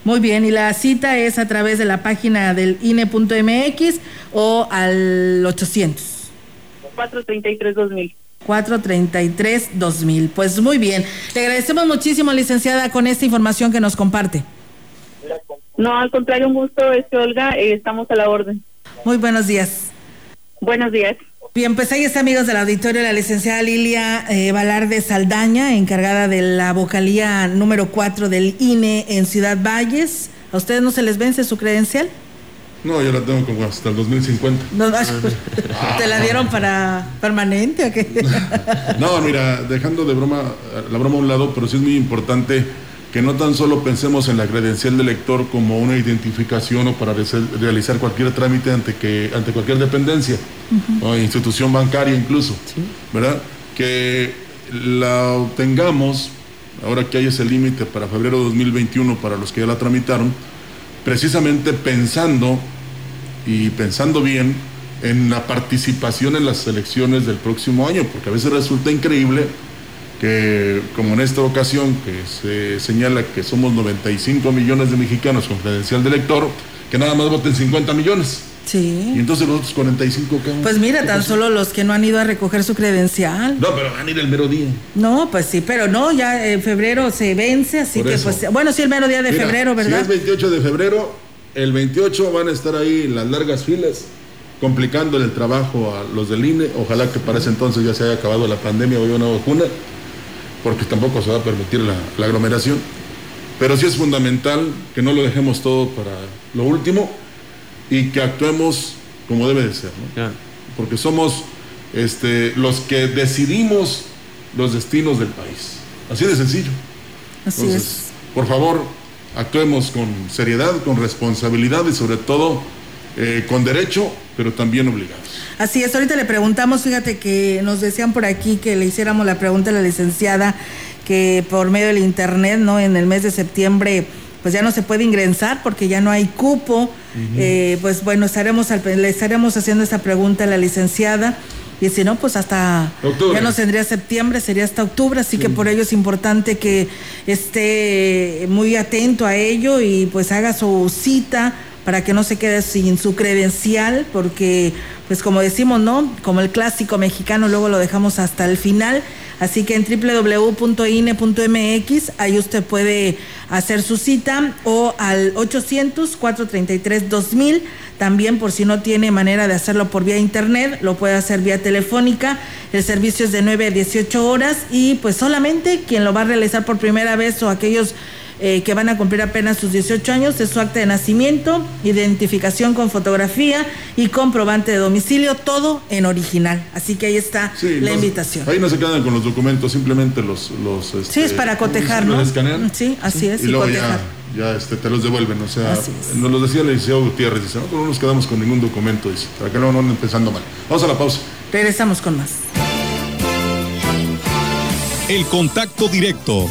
Muy bien, y la cita es a través de la página del INE.mx o al 800. 433-2000. 433-2000. Pues muy bien. Le agradecemos muchísimo, licenciada, con esta información que nos comparte. No, al contrario, un gusto, este Olga, eh, estamos a la orden. Muy buenos días. Buenos días. Bien, pues ahí está, amigos del auditorio, la licenciada Lilia eh, Valarde Saldaña, encargada de la vocalía número 4 del INE en Ciudad Valles. ¿A ustedes no se les vence su credencial? No, yo la tengo como hasta el 2050. No, ay, ¿Te la dieron para permanente o qué? No, mira, dejando de broma, la broma a un lado, pero sí es muy importante que no tan solo pensemos en la credencial de lector como una identificación o para realizar cualquier trámite ante que ante cualquier dependencia o institución bancaria incluso, ¿verdad? Que la obtengamos ahora que hay ese límite para febrero de 2021 para los que ya la tramitaron, precisamente pensando y pensando bien en la participación en las elecciones del próximo año, porque a veces resulta increíble que, como en esta ocasión, que se señala que somos 95 millones de mexicanos con credencial de elector, que nada más voten 50 millones. Sí. Y entonces los otros 45 ¿qué? Pues mira, ¿Qué tan solo los que no han ido a recoger su credencial. No, pero van a ir el mero día. No, pues sí, pero no, ya en febrero se vence, así Por que eso. pues, bueno, sí, el mero día de Mira, febrero, Si ¿verdad? es 28 de febrero, el 28 van a estar ahí las largas filas, complicándole el trabajo a los del INE. Ojalá que para ese entonces ya se haya acabado la pandemia o haya una vacuna, porque tampoco se va a permitir la, la aglomeración. Pero sí es fundamental que no lo dejemos todo para lo último y que actuemos como debe de ser, ¿no? Porque somos este, los que decidimos los destinos del país. Así de sencillo. Así es. Por favor, actuemos con seriedad, con responsabilidad y sobre todo eh, con derecho, pero también obligados. Así es, ahorita le preguntamos, fíjate que nos decían por aquí que le hiciéramos la pregunta a la licenciada que por medio del internet, ¿no? En el mes de septiembre pues ya no se puede ingresar porque ya no hay cupo. Eh, pues bueno, estaremos le estaremos haciendo esa pregunta a la licenciada. Y si no, pues hasta ya no tendría septiembre, sería hasta octubre, así que por ello es importante que esté muy atento a ello y pues haga su cita para que no se quede sin su credencial, porque pues como decimos, ¿no? Como el clásico mexicano, luego lo dejamos hasta el final. Así que en www.ine.mx, ahí usted puede hacer su cita o al 800-433-2000. También por si no tiene manera de hacerlo por vía internet, lo puede hacer vía telefónica. El servicio es de 9 a 18 horas y pues solamente quien lo va a realizar por primera vez o aquellos eh, que van a cumplir apenas sus 18 años es su acta de nacimiento, identificación con fotografía y comprobante de domicilio, todo en original. Así que ahí está la invitación. Ahí no se quedan con los documentos, simplemente los... los este, sí, es para cotejar, ¿no? Sí, así es. Y, luego ya, ya este, te los devuelven. O sea, nos lo decía el licenciado Gutiérrez, dice, nosotros no nos quedamos con ningún documento, dice, para que no, no empezando mal. Vamos a la pausa. Regresamos con más. El contacto directo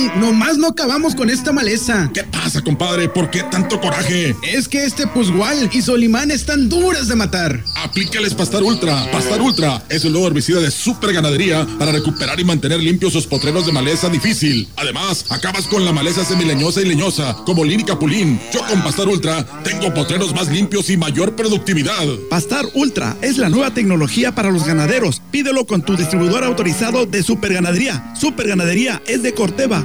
compañía.mx. nomás no acabamos con esta maleza. ¿Qué pasa, compadre? ¿Por qué tanto coraje? Es que este Pusgual y Solimán están duras de matar. Aplícales Pastar Ultra. Pastar Ultra es el nuevo herbicida de super ganadería para recuperar y mantener limpios sus potreros de maleza difícil. Además, acabas con la maleza semileñosa y leñosa, como Lini Capulín. Yo con Pastar Ultra tengo potreros más limpios y mayor productividad. Pastar Ultra es la nueva tecnología para los ganaderos. Pídelo con tu distribuidor autorizado de Super Ganadería. Super Ganadería es de Corteva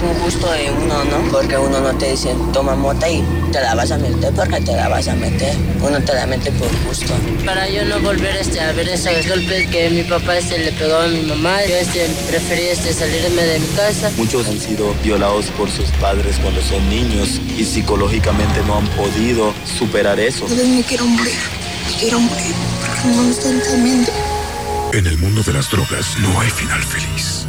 un gusto de uno, ¿no? Porque uno no te dice, toma mota y te la vas a meter porque te la vas a meter. Uno te la mete por gusto. Para yo no volver este, a ver esos golpes que mi papá este, le pegó a mi mamá, yo este, preferí este, salirme de mi casa. Muchos han sido violados por sus padres cuando son niños y psicológicamente no han podido superar eso. Yo me quiero morir, me quiero morir porque no me están temiendo. En el mundo de las drogas no hay final feliz.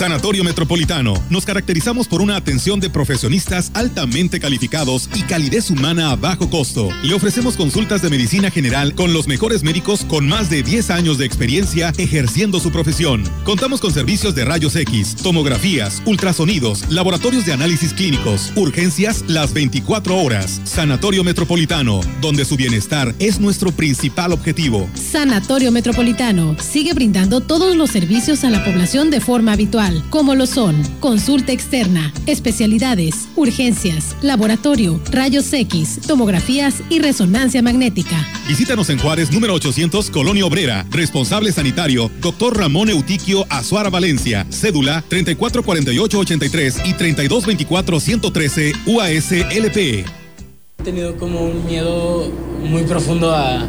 Sanatorio Metropolitano. Nos caracterizamos por una atención de profesionistas altamente calificados y calidez humana a bajo costo. Le ofrecemos consultas de medicina general con los mejores médicos con más de 10 años de experiencia ejerciendo su profesión. Contamos con servicios de rayos X, tomografías, ultrasonidos, laboratorios de análisis clínicos, urgencias las 24 horas. Sanatorio Metropolitano, donde su bienestar es nuestro principal objetivo. Sanatorio Metropolitano sigue brindando todos los servicios a la población de forma habitual como lo son consulta externa, especialidades, urgencias, laboratorio, rayos X, tomografías y resonancia magnética. Visítanos en Juárez, número 800, Colonia Obrera. Responsable sanitario, doctor Ramón Eutiquio Azuara Valencia. Cédula 344883 y 3224-113 UASLP. He tenido como un miedo muy profundo a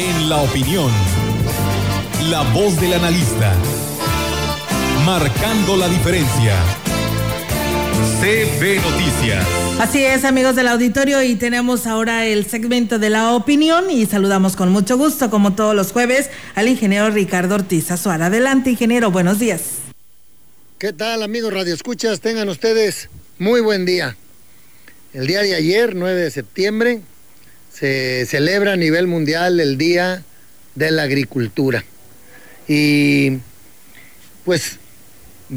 En la opinión, la voz del analista, marcando la diferencia. CB Noticias. Así es, amigos del auditorio, y tenemos ahora el segmento de la opinión y saludamos con mucho gusto, como todos los jueves, al ingeniero Ricardo Ortiz Azuara. Adelante, ingeniero, buenos días. ¿Qué tal, amigos Radio Escuchas? Tengan ustedes muy buen día. El día de ayer, 9 de septiembre, se celebra a nivel mundial el Día de la agricultura. Y pues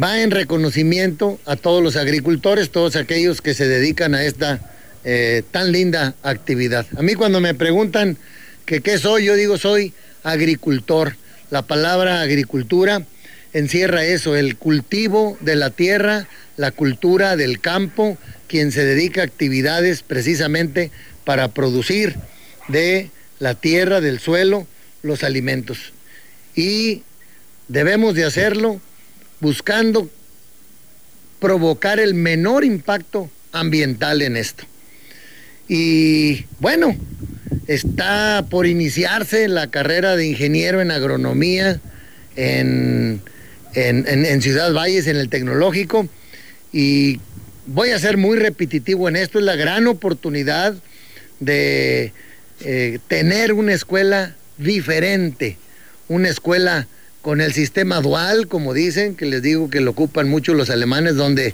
va en reconocimiento a todos los agricultores, todos aquellos que se dedican a esta eh, tan linda actividad. A mí cuando me preguntan que qué soy, yo digo soy agricultor. La palabra agricultura encierra eso, el cultivo de la tierra, la cultura del campo, quien se dedica a actividades precisamente para producir de la tierra, del suelo, los alimentos. Y debemos de hacerlo buscando provocar el menor impacto ambiental en esto. Y bueno, está por iniciarse la carrera de ingeniero en agronomía en, Ciudad Valles, en el tecnológico. Y voy a ser muy repetitivo en esto, es la gran oportunidad de eh, tener una escuela diferente, una escuela con el sistema dual, como dicen, que les digo que lo ocupan mucho los alemanes, donde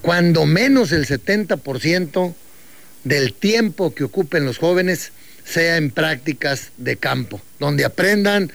cuando menos el 70% del tiempo que ocupen los jóvenes sea en prácticas de campo, donde aprendan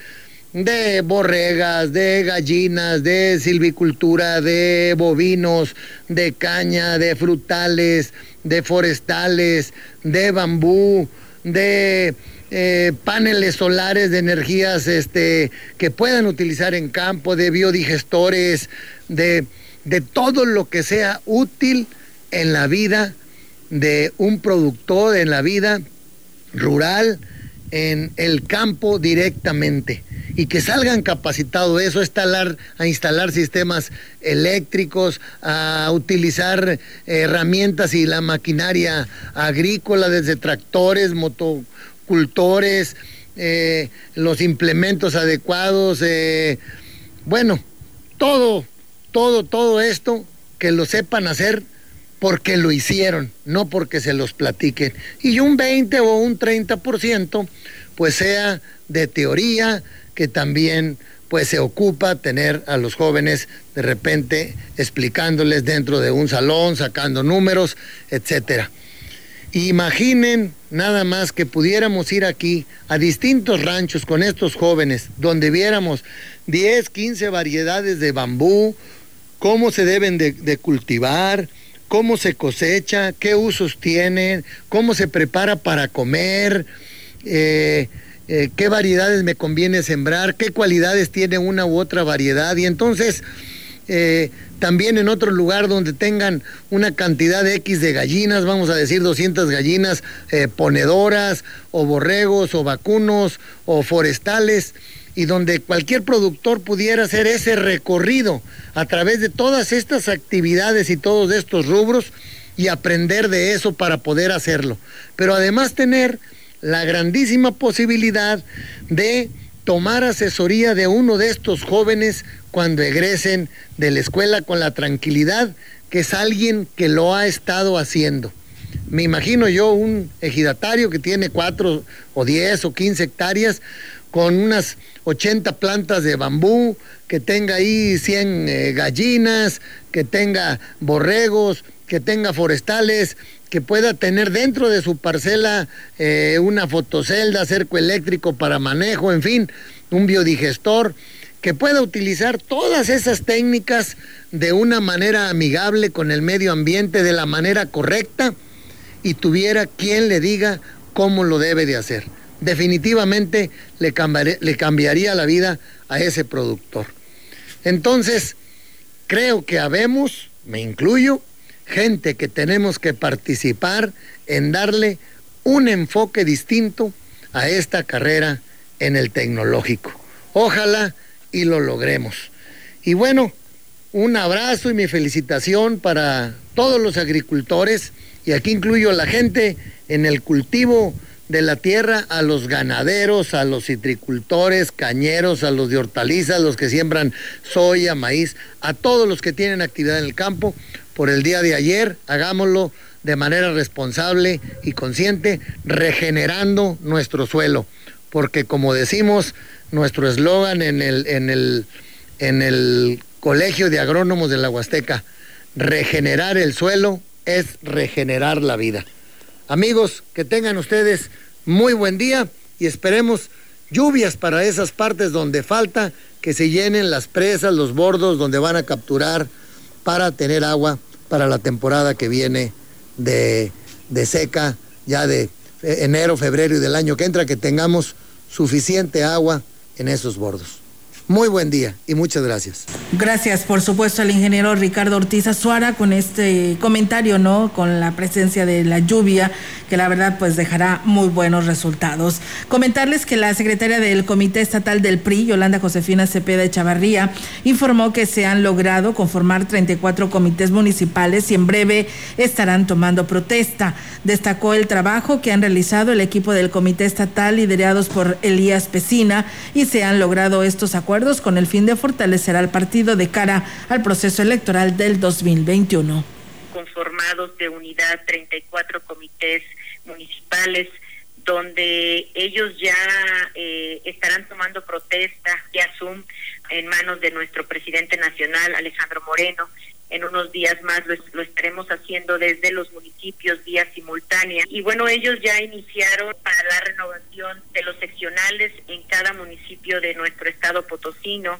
de borregas, de gallinas, de silvicultura, de bovinos, de caña, de frutales, de forestales, de bambú, de eh, paneles solares de energías este, que puedan utilizar en campo, de biodigestores, de, de todo lo que sea útil en la vida de un productor, en la vida rural, en el campo directamente. Y que salgan capacitados eso, a instalar, sistemas eléctricos, a utilizar herramientas y la maquinaria agrícola, desde tractores, moto, cultores, eh, los implementos adecuados, eh, bueno, todo, todo, todo esto que lo sepan hacer porque lo hicieron, no porque se los platiquen. Y un 20 o un 30% pues sea de teoría, que también pues se ocupa tener a los jóvenes de repente explicándoles dentro de un salón, sacando números, etcétera. Imaginen nada más que pudiéramos ir aquí a distintos ranchos con estos jóvenes, donde viéramos 10, 15 variedades de bambú, cómo se deben de, cultivar, cómo se cosecha, qué usos tienen, cómo se prepara para comer, eh, eh, qué variedades me conviene sembrar, qué cualidades tiene una u otra variedad. Y entonces eh, también en otro lugar donde tengan una cantidad de X de gallinas, vamos a decir 200 gallinas ponedoras o borregos o vacunos o forestales y donde cualquier productor pudiera hacer ese recorrido a través de todas estas actividades y todos estos rubros y aprender de eso para poder hacerlo. Pero además tener la grandísima posibilidad de tomar asesoría de uno de estos jóvenes cuando egresen de la escuela con la tranquilidad que es alguien que lo ha estado haciendo. Me imagino yo un ejidatario que tiene cuatro o diez o quince hectáreas con unas 80 plantas de bambú, que tenga ahí 100 eh, gallinas, que tenga borregos, que tenga forestales, que pueda tener dentro de su parcela eh, una fotocelda, cerco eléctrico para manejo, en fin, un biodigestor que pueda utilizar todas esas técnicas de una manera amigable con el medio ambiente, de la manera correcta, y tuviera quien le diga cómo lo debe de hacer. Definitivamente le, le cambiaría la vida a ese productor. Entonces, creo que habemos, me incluyo, gente que tenemos que participar en darle un enfoque distinto a esta carrera en el tecnológico. Ojalá y lo logremos. Y bueno, un abrazo y mi felicitación para todos los agricultores, y aquí incluyo a la gente en el cultivo de la tierra, a los ganaderos, a los citricultores, cañeros, a los de hortalizas, los que siembran soya, maíz, a todos los que tienen actividad en el campo, por el día de ayer, hagámoslo de manera responsable y consciente, regenerando nuestro suelo, porque como decimos, nuestro eslogan en el, en, el, en el Colegio de Agrónomos de la Huasteca, regenerar el suelo es regenerar la vida. Amigos, que tengan ustedes muy buen día y esperemos lluvias para esas partes donde falta que se llenen las presas, los bordos donde van a capturar para tener agua para la temporada que viene de, de seca, ya de enero, febrero y del año que entra, que tengamos suficiente agua en esos bordos. Muy buen día y muchas gracias. Gracias, por supuesto, al ingeniero Ricardo Ortiz Azuara con este comentario, ¿no? Con la presencia de la lluvia, que la verdad pues dejará muy buenos resultados. Comentarles que la secretaria del Comité Estatal del PRI, Yolanda Josefina Cepeda Echavarría, informó que se han logrado conformar 34 comités municipales y en breve estarán tomando protesta. Destacó el trabajo que han realizado el equipo del Comité Estatal liderados por Elías Pesina y se han logrado estos acuerdos con el fin de fortalecer al partido de cara al proceso electoral del 2021. Conformados de unidad 34 comités municipales donde ellos ya eh, estarán tomando protesta y Zoom en manos de nuestro presidente nacional, Alejandro Moreno, en unos días más lo, estaremos haciendo desde los municipios vía simultánea. Y bueno, ellos ya iniciaron para la renovación de los seccionales en cada municipio de nuestro estado potosino.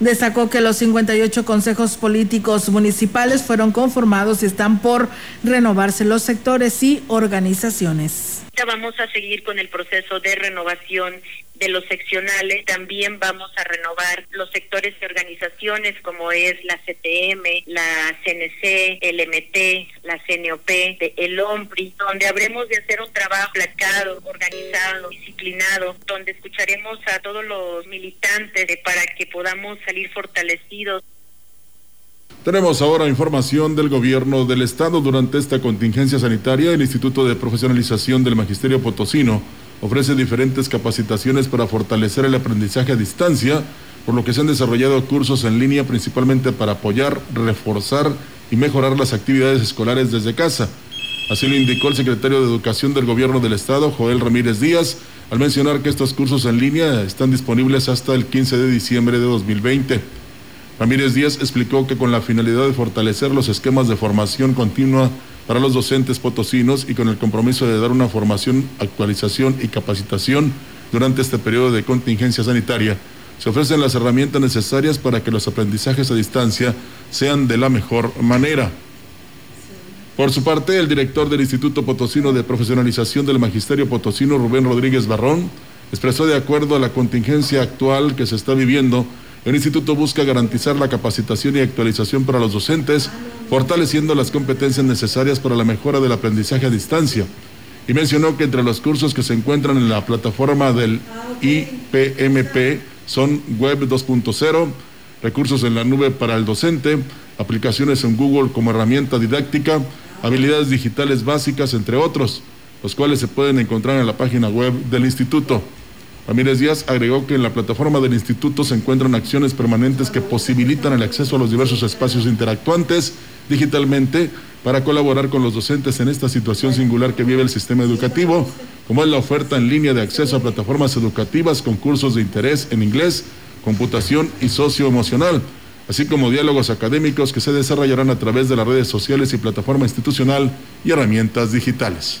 Destacó que los 58 consejos políticos municipales fueron conformados y están por renovarse los sectores y organizaciones. Vamos a seguir con el proceso de renovación de los seccionales. También vamos a renovar los sectores de organizaciones como es la CTM, la CNC, el MT, la CNOP, el OMPRI, donde habremos de hacer un trabajo placado, organizado, disciplinado, donde escucharemos a todos los militantes para que podamos salir fortalecidos. Tenemos ahora información del gobierno del estado durante esta contingencia sanitaria. El Instituto de Profesionalización del Magisterio Potosino ofrece diferentes capacitaciones para fortalecer el aprendizaje a distancia, por lo que se han desarrollado cursos en línea principalmente para apoyar, reforzar y mejorar las actividades escolares desde casa. Así lo indicó el secretario de Educación del Gobierno del Estado, Joel Ramírez Díaz, al mencionar que estos cursos en línea están disponibles hasta el 15 de diciembre de 2020. Ramírez Díaz explicó que con la finalidad de fortalecer los esquemas de formación continua para los docentes potosinos y con el compromiso de dar una formación, actualización y capacitación durante este periodo de contingencia sanitaria. Se ofrecen las herramientas necesarias para que los aprendizajes a distancia sean de la mejor manera. Por su parte, el director del Instituto Potosino de Profesionalización del Magisterio Potosino, Rubén Rodríguez Barrón, expresó de acuerdo a la contingencia actual que se está viviendo, el instituto busca garantizar la capacitación y actualización para los docentes, fortaleciendo las competencias necesarias para la mejora del aprendizaje a distancia. Y mencionó que entre los cursos que se encuentran en la plataforma del IPMP son Web 2.0, recursos en la nube para el docente, aplicaciones en Google como herramienta didáctica, habilidades digitales básicas, entre otros, los cuales se pueden encontrar en la página web del instituto. Ramírez Díaz agregó que en la plataforma del instituto se encuentran acciones permanentes que posibilitan el acceso a los diversos espacios interactuantes digitalmente para colaborar con los docentes en esta situación singular que vive el sistema educativo, como es la oferta en línea de acceso a plataformas educativas con cursos de interés en inglés, computación y socioemocional, así como diálogos académicos que se desarrollarán a través de las redes sociales y plataforma institucional y herramientas digitales.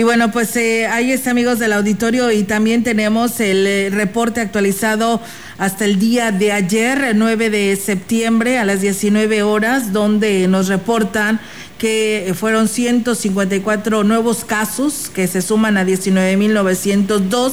Y bueno, pues eh, ahí está amigos del auditorio y también tenemos el eh, reporte actualizado hasta el día de ayer, 9 de septiembre a las 19 horas, donde nos reportan que fueron 154 nuevos casos que se suman a 19.902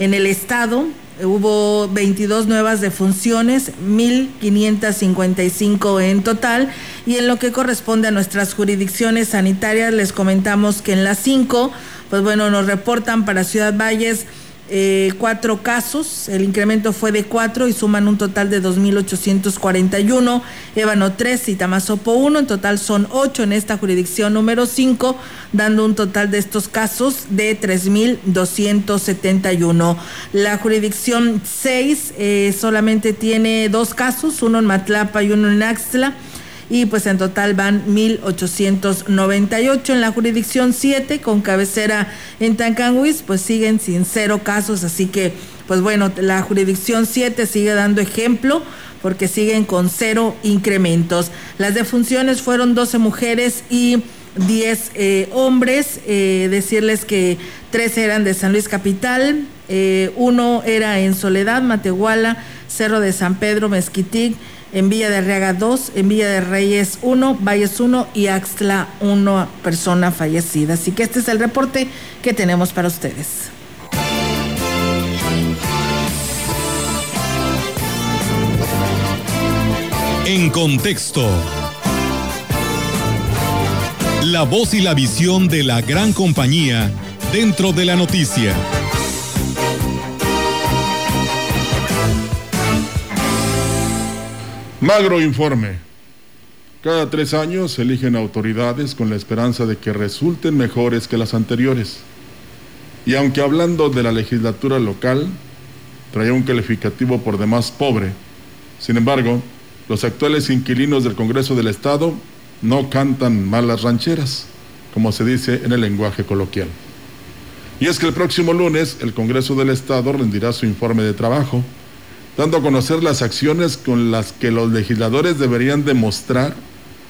en el estado hubo 22 nuevas defunciones, 1.555 en total. Y en lo que corresponde a nuestras jurisdicciones sanitarias, les comentamos que en las 5, pues bueno, nos reportan para Ciudad Valles eh, cuatro casos, el incremento fue de cuatro y suman un total de 2.841, Ébano 3 y Tamazopo 1, en total son ocho en esta jurisdicción número 5, dando un total de estos casos de 3.271. La jurisdicción 6 eh, solamente tiene dos casos, uno en Matlapa y uno en Axtla y pues en total van 1.898 en la jurisdicción 7 con cabecera en Tancanguis, pues siguen sin cero casos, así que pues bueno, la jurisdicción 7 sigue dando ejemplo porque siguen con cero incrementos. Las defunciones fueron 12 mujeres y 10 eh, hombres, eh, decirles que tres eran de San Luis Capital, eh, uno era en Soledad, Matehuala, Cerro de San Pedro, Mezquitic, en Villa de Arriaga 2, en Villa de Reyes 1, Valles 1 y Axtla 1 persona fallecida. Así que este es el reporte que tenemos para ustedes. En contexto. La voz y la visión de la gran compañía dentro de la noticia. Magro informe. Cada tres años se eligen autoridades con la esperanza de que resulten mejores que las anteriores. Y aunque hablando de la legislatura local, traía un calificativo por demás pobre, sin embargo, los actuales inquilinos del Congreso del Estado no cantan malas rancheras, como se dice en el lenguaje coloquial. Y es que el próximo lunes el Congreso del Estado rendirá su informe de trabajo dando a conocer las acciones con las que los legisladores deberían demostrar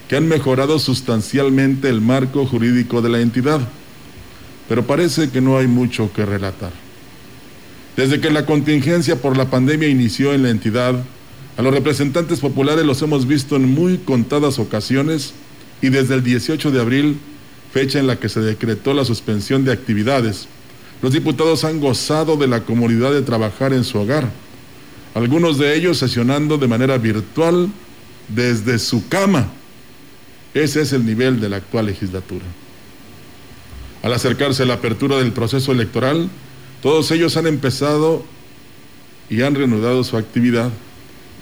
que han mejorado sustancialmente el marco jurídico de la entidad. Pero parece que no hay mucho que relatar. Desde que la contingencia por la pandemia inició en la entidad, a los representantes populares los hemos visto en muy contadas ocasiones y desde el 18 de abril, fecha en la que se decretó la suspensión de actividades, los diputados han gozado de la comodidad de trabajar en su hogar algunos de ellos sesionando de manera virtual desde su cama. Ese es el nivel de la actual legislatura. Al acercarse la apertura del proceso electoral, todos ellos han empezado y han reanudado su actividad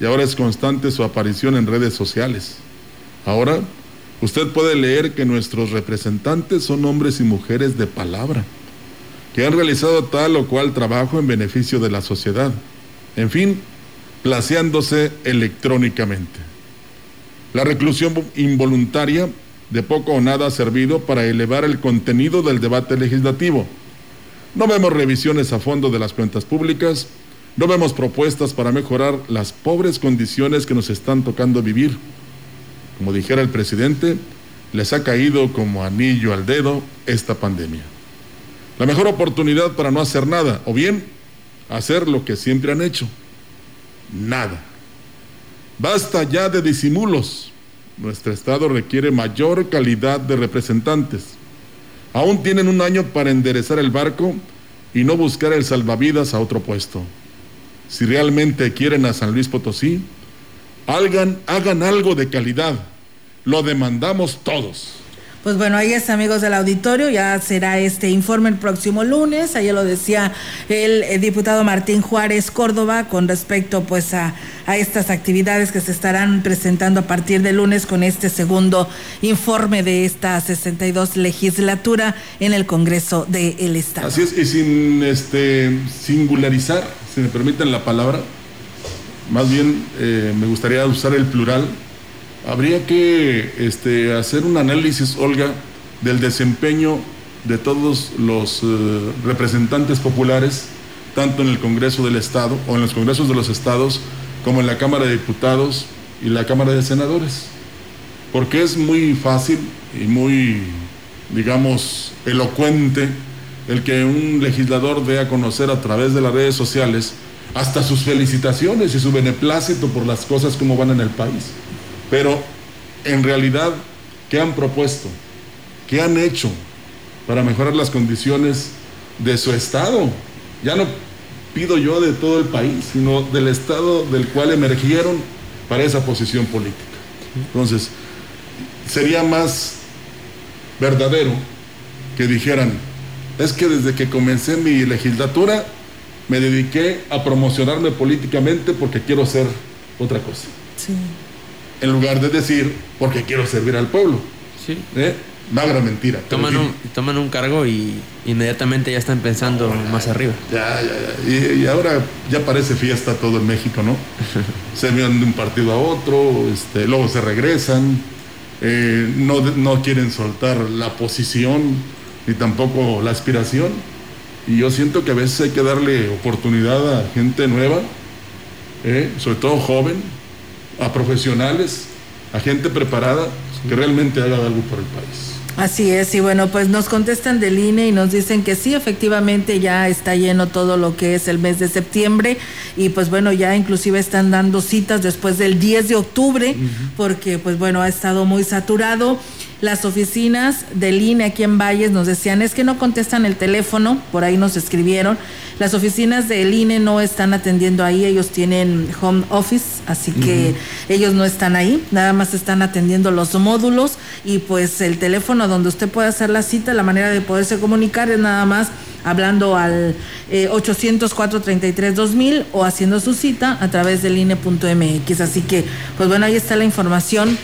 y ahora es constante su aparición en redes sociales. Ahora, usted puede leer que nuestros representantes son hombres y mujeres de palabra, que han realizado tal o cual trabajo en beneficio de la sociedad en fin, placeándose electrónicamente. La reclusión involuntaria de poco o nada ha servido para elevar el contenido del debate legislativo. No vemos revisiones a fondo de las cuentas públicas, no vemos propuestas para mejorar las pobres condiciones que nos están tocando vivir. Como dijera el presidente, les ha caído como anillo al dedo esta pandemia. La mejor oportunidad para no hacer nada, o bien hacer lo que siempre han hecho. Nada. Basta ya de disimulos. Nuestro Estado requiere mayor calidad de representantes. Aún tienen un año para enderezar el barco y no buscar el salvavidas a otro puesto. Si realmente quieren a San Luis Potosí, hagan, algo de calidad. Lo demandamos todos. Pues bueno, ahí es amigos del auditorio, ya será este informe el próximo lunes, ayer lo decía el, eh, diputado Martín Juárez Córdoba con respecto pues a, estas actividades que se estarán presentando a partir de lunes con este segundo informe de esta 62 legislatura en el Congreso del Estado. Así es, y sin este singularizar, si me permiten la palabra, más bien eh, me gustaría usar el plural habría que este, hacer un análisis, Olga, del desempeño de todos los eh, representantes populares, tanto en el Congreso del Estado o en los Congresos de los Estados, como en la Cámara de Diputados y la Cámara de Senadores. Porque es muy fácil y muy, digamos, elocuente el que un legislador dé a conocer a través de las redes sociales hasta sus felicitaciones y su beneplácito por las cosas como van en el país. Pero en realidad, ¿qué han propuesto? ¿Qué han hecho para mejorar las condiciones de su Estado? Ya no pido yo de todo el país, sino del estado del cual emergieron para esa posición política. Entonces, sería más verdadero que dijeran, es que desde que comencé mi legislatura me dediqué a promocionarme políticamente porque quiero ser otra cosa. En lugar de decir, porque quiero servir al pueblo. Sí. ¿Eh? Magra mentira. Toman un, toman un cargo y inmediatamente ya están pensando más arriba. Ya, ya, ya. Y, ahora ya parece fiesta todo en México, ¿no? se van de un partido a otro, este, luego se regresan, eh, no, no quieren soltar la posición ni tampoco la aspiración. Y yo siento que a veces hay que darle oportunidad a gente nueva, ¿eh? sobre todo joven, a profesionales, a gente preparada que realmente haga algo por el país. Así es, y bueno, pues nos contestan del INE y nos dicen que sí, efectivamente ya está lleno todo lo que es el mes de septiembre y pues bueno, ya inclusive están dando citas después del 10 de octubre porque pues bueno, ha estado muy saturado. Las oficinas del INE aquí en Valles nos decían, es que no contestan el teléfono, por ahí nos escribieron. Las oficinas del INE no están atendiendo ahí, ellos tienen home office, así que ellos no están ahí, nada más están atendiendo los módulos y pues el teléfono donde usted puede hacer la cita, la manera de poderse comunicar es nada más hablando al eh, 800-433-2000 o haciendo su cita a través del INE.mx. Así que, pues bueno, ahí está la información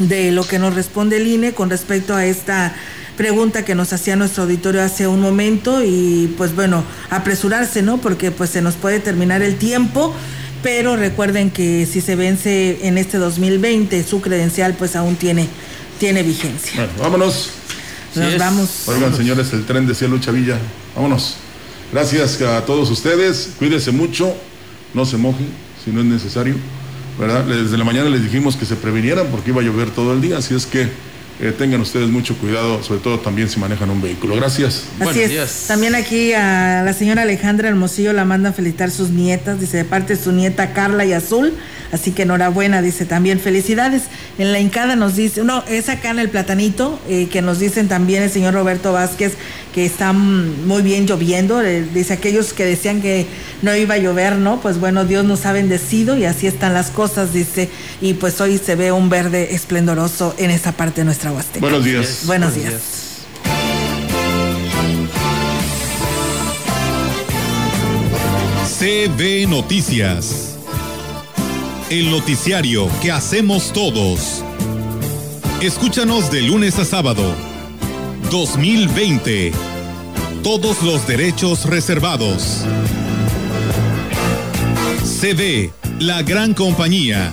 de lo que nos responde el INE con respecto a esta pregunta que nos hacía nuestro auditorio hace un momento y pues bueno, apresurarse, ¿no? Porque pues se nos puede terminar el tiempo, pero recuerden que si se vence en este 2020 su credencial pues aún tiene tiene vigencia. Bueno, vámonos. Nos vamos. Oigan, señores, el tren de cielo Chavilla. Vámonos. Gracias a todos ustedes. Cuídense mucho. No se mojen si no es necesario. ¿Verdad? Desde la mañana les dijimos que se previnieran porque iba a llover todo el día, así es que eh, tengan ustedes mucho cuidado, sobre todo también si manejan un vehículo. Gracias. Así es. También aquí a la señora Alejandra Hermosillo la mandan felicitar sus nietas, dice de parte de su nieta Carla y Azul. Así que enhorabuena, dice también felicidades. En la hincada nos dice, no, es acá en el platanito, eh, que nos dicen también el señor Roberto Vázquez que está muy bien lloviendo. Eh, dice aquellos que decían que no iba a llover, ¿no? Pues bueno, Dios nos ha bendecido y así están las cosas, dice. Y pues hoy se ve un verde esplendoroso en esa parte de nuestra Huasteca. Buenos días. Buenos, días. CB Noticias. El noticiario que hacemos todos. Escúchanos de lunes a sábado. 2020. Todos los derechos reservados. CB, la gran compañía.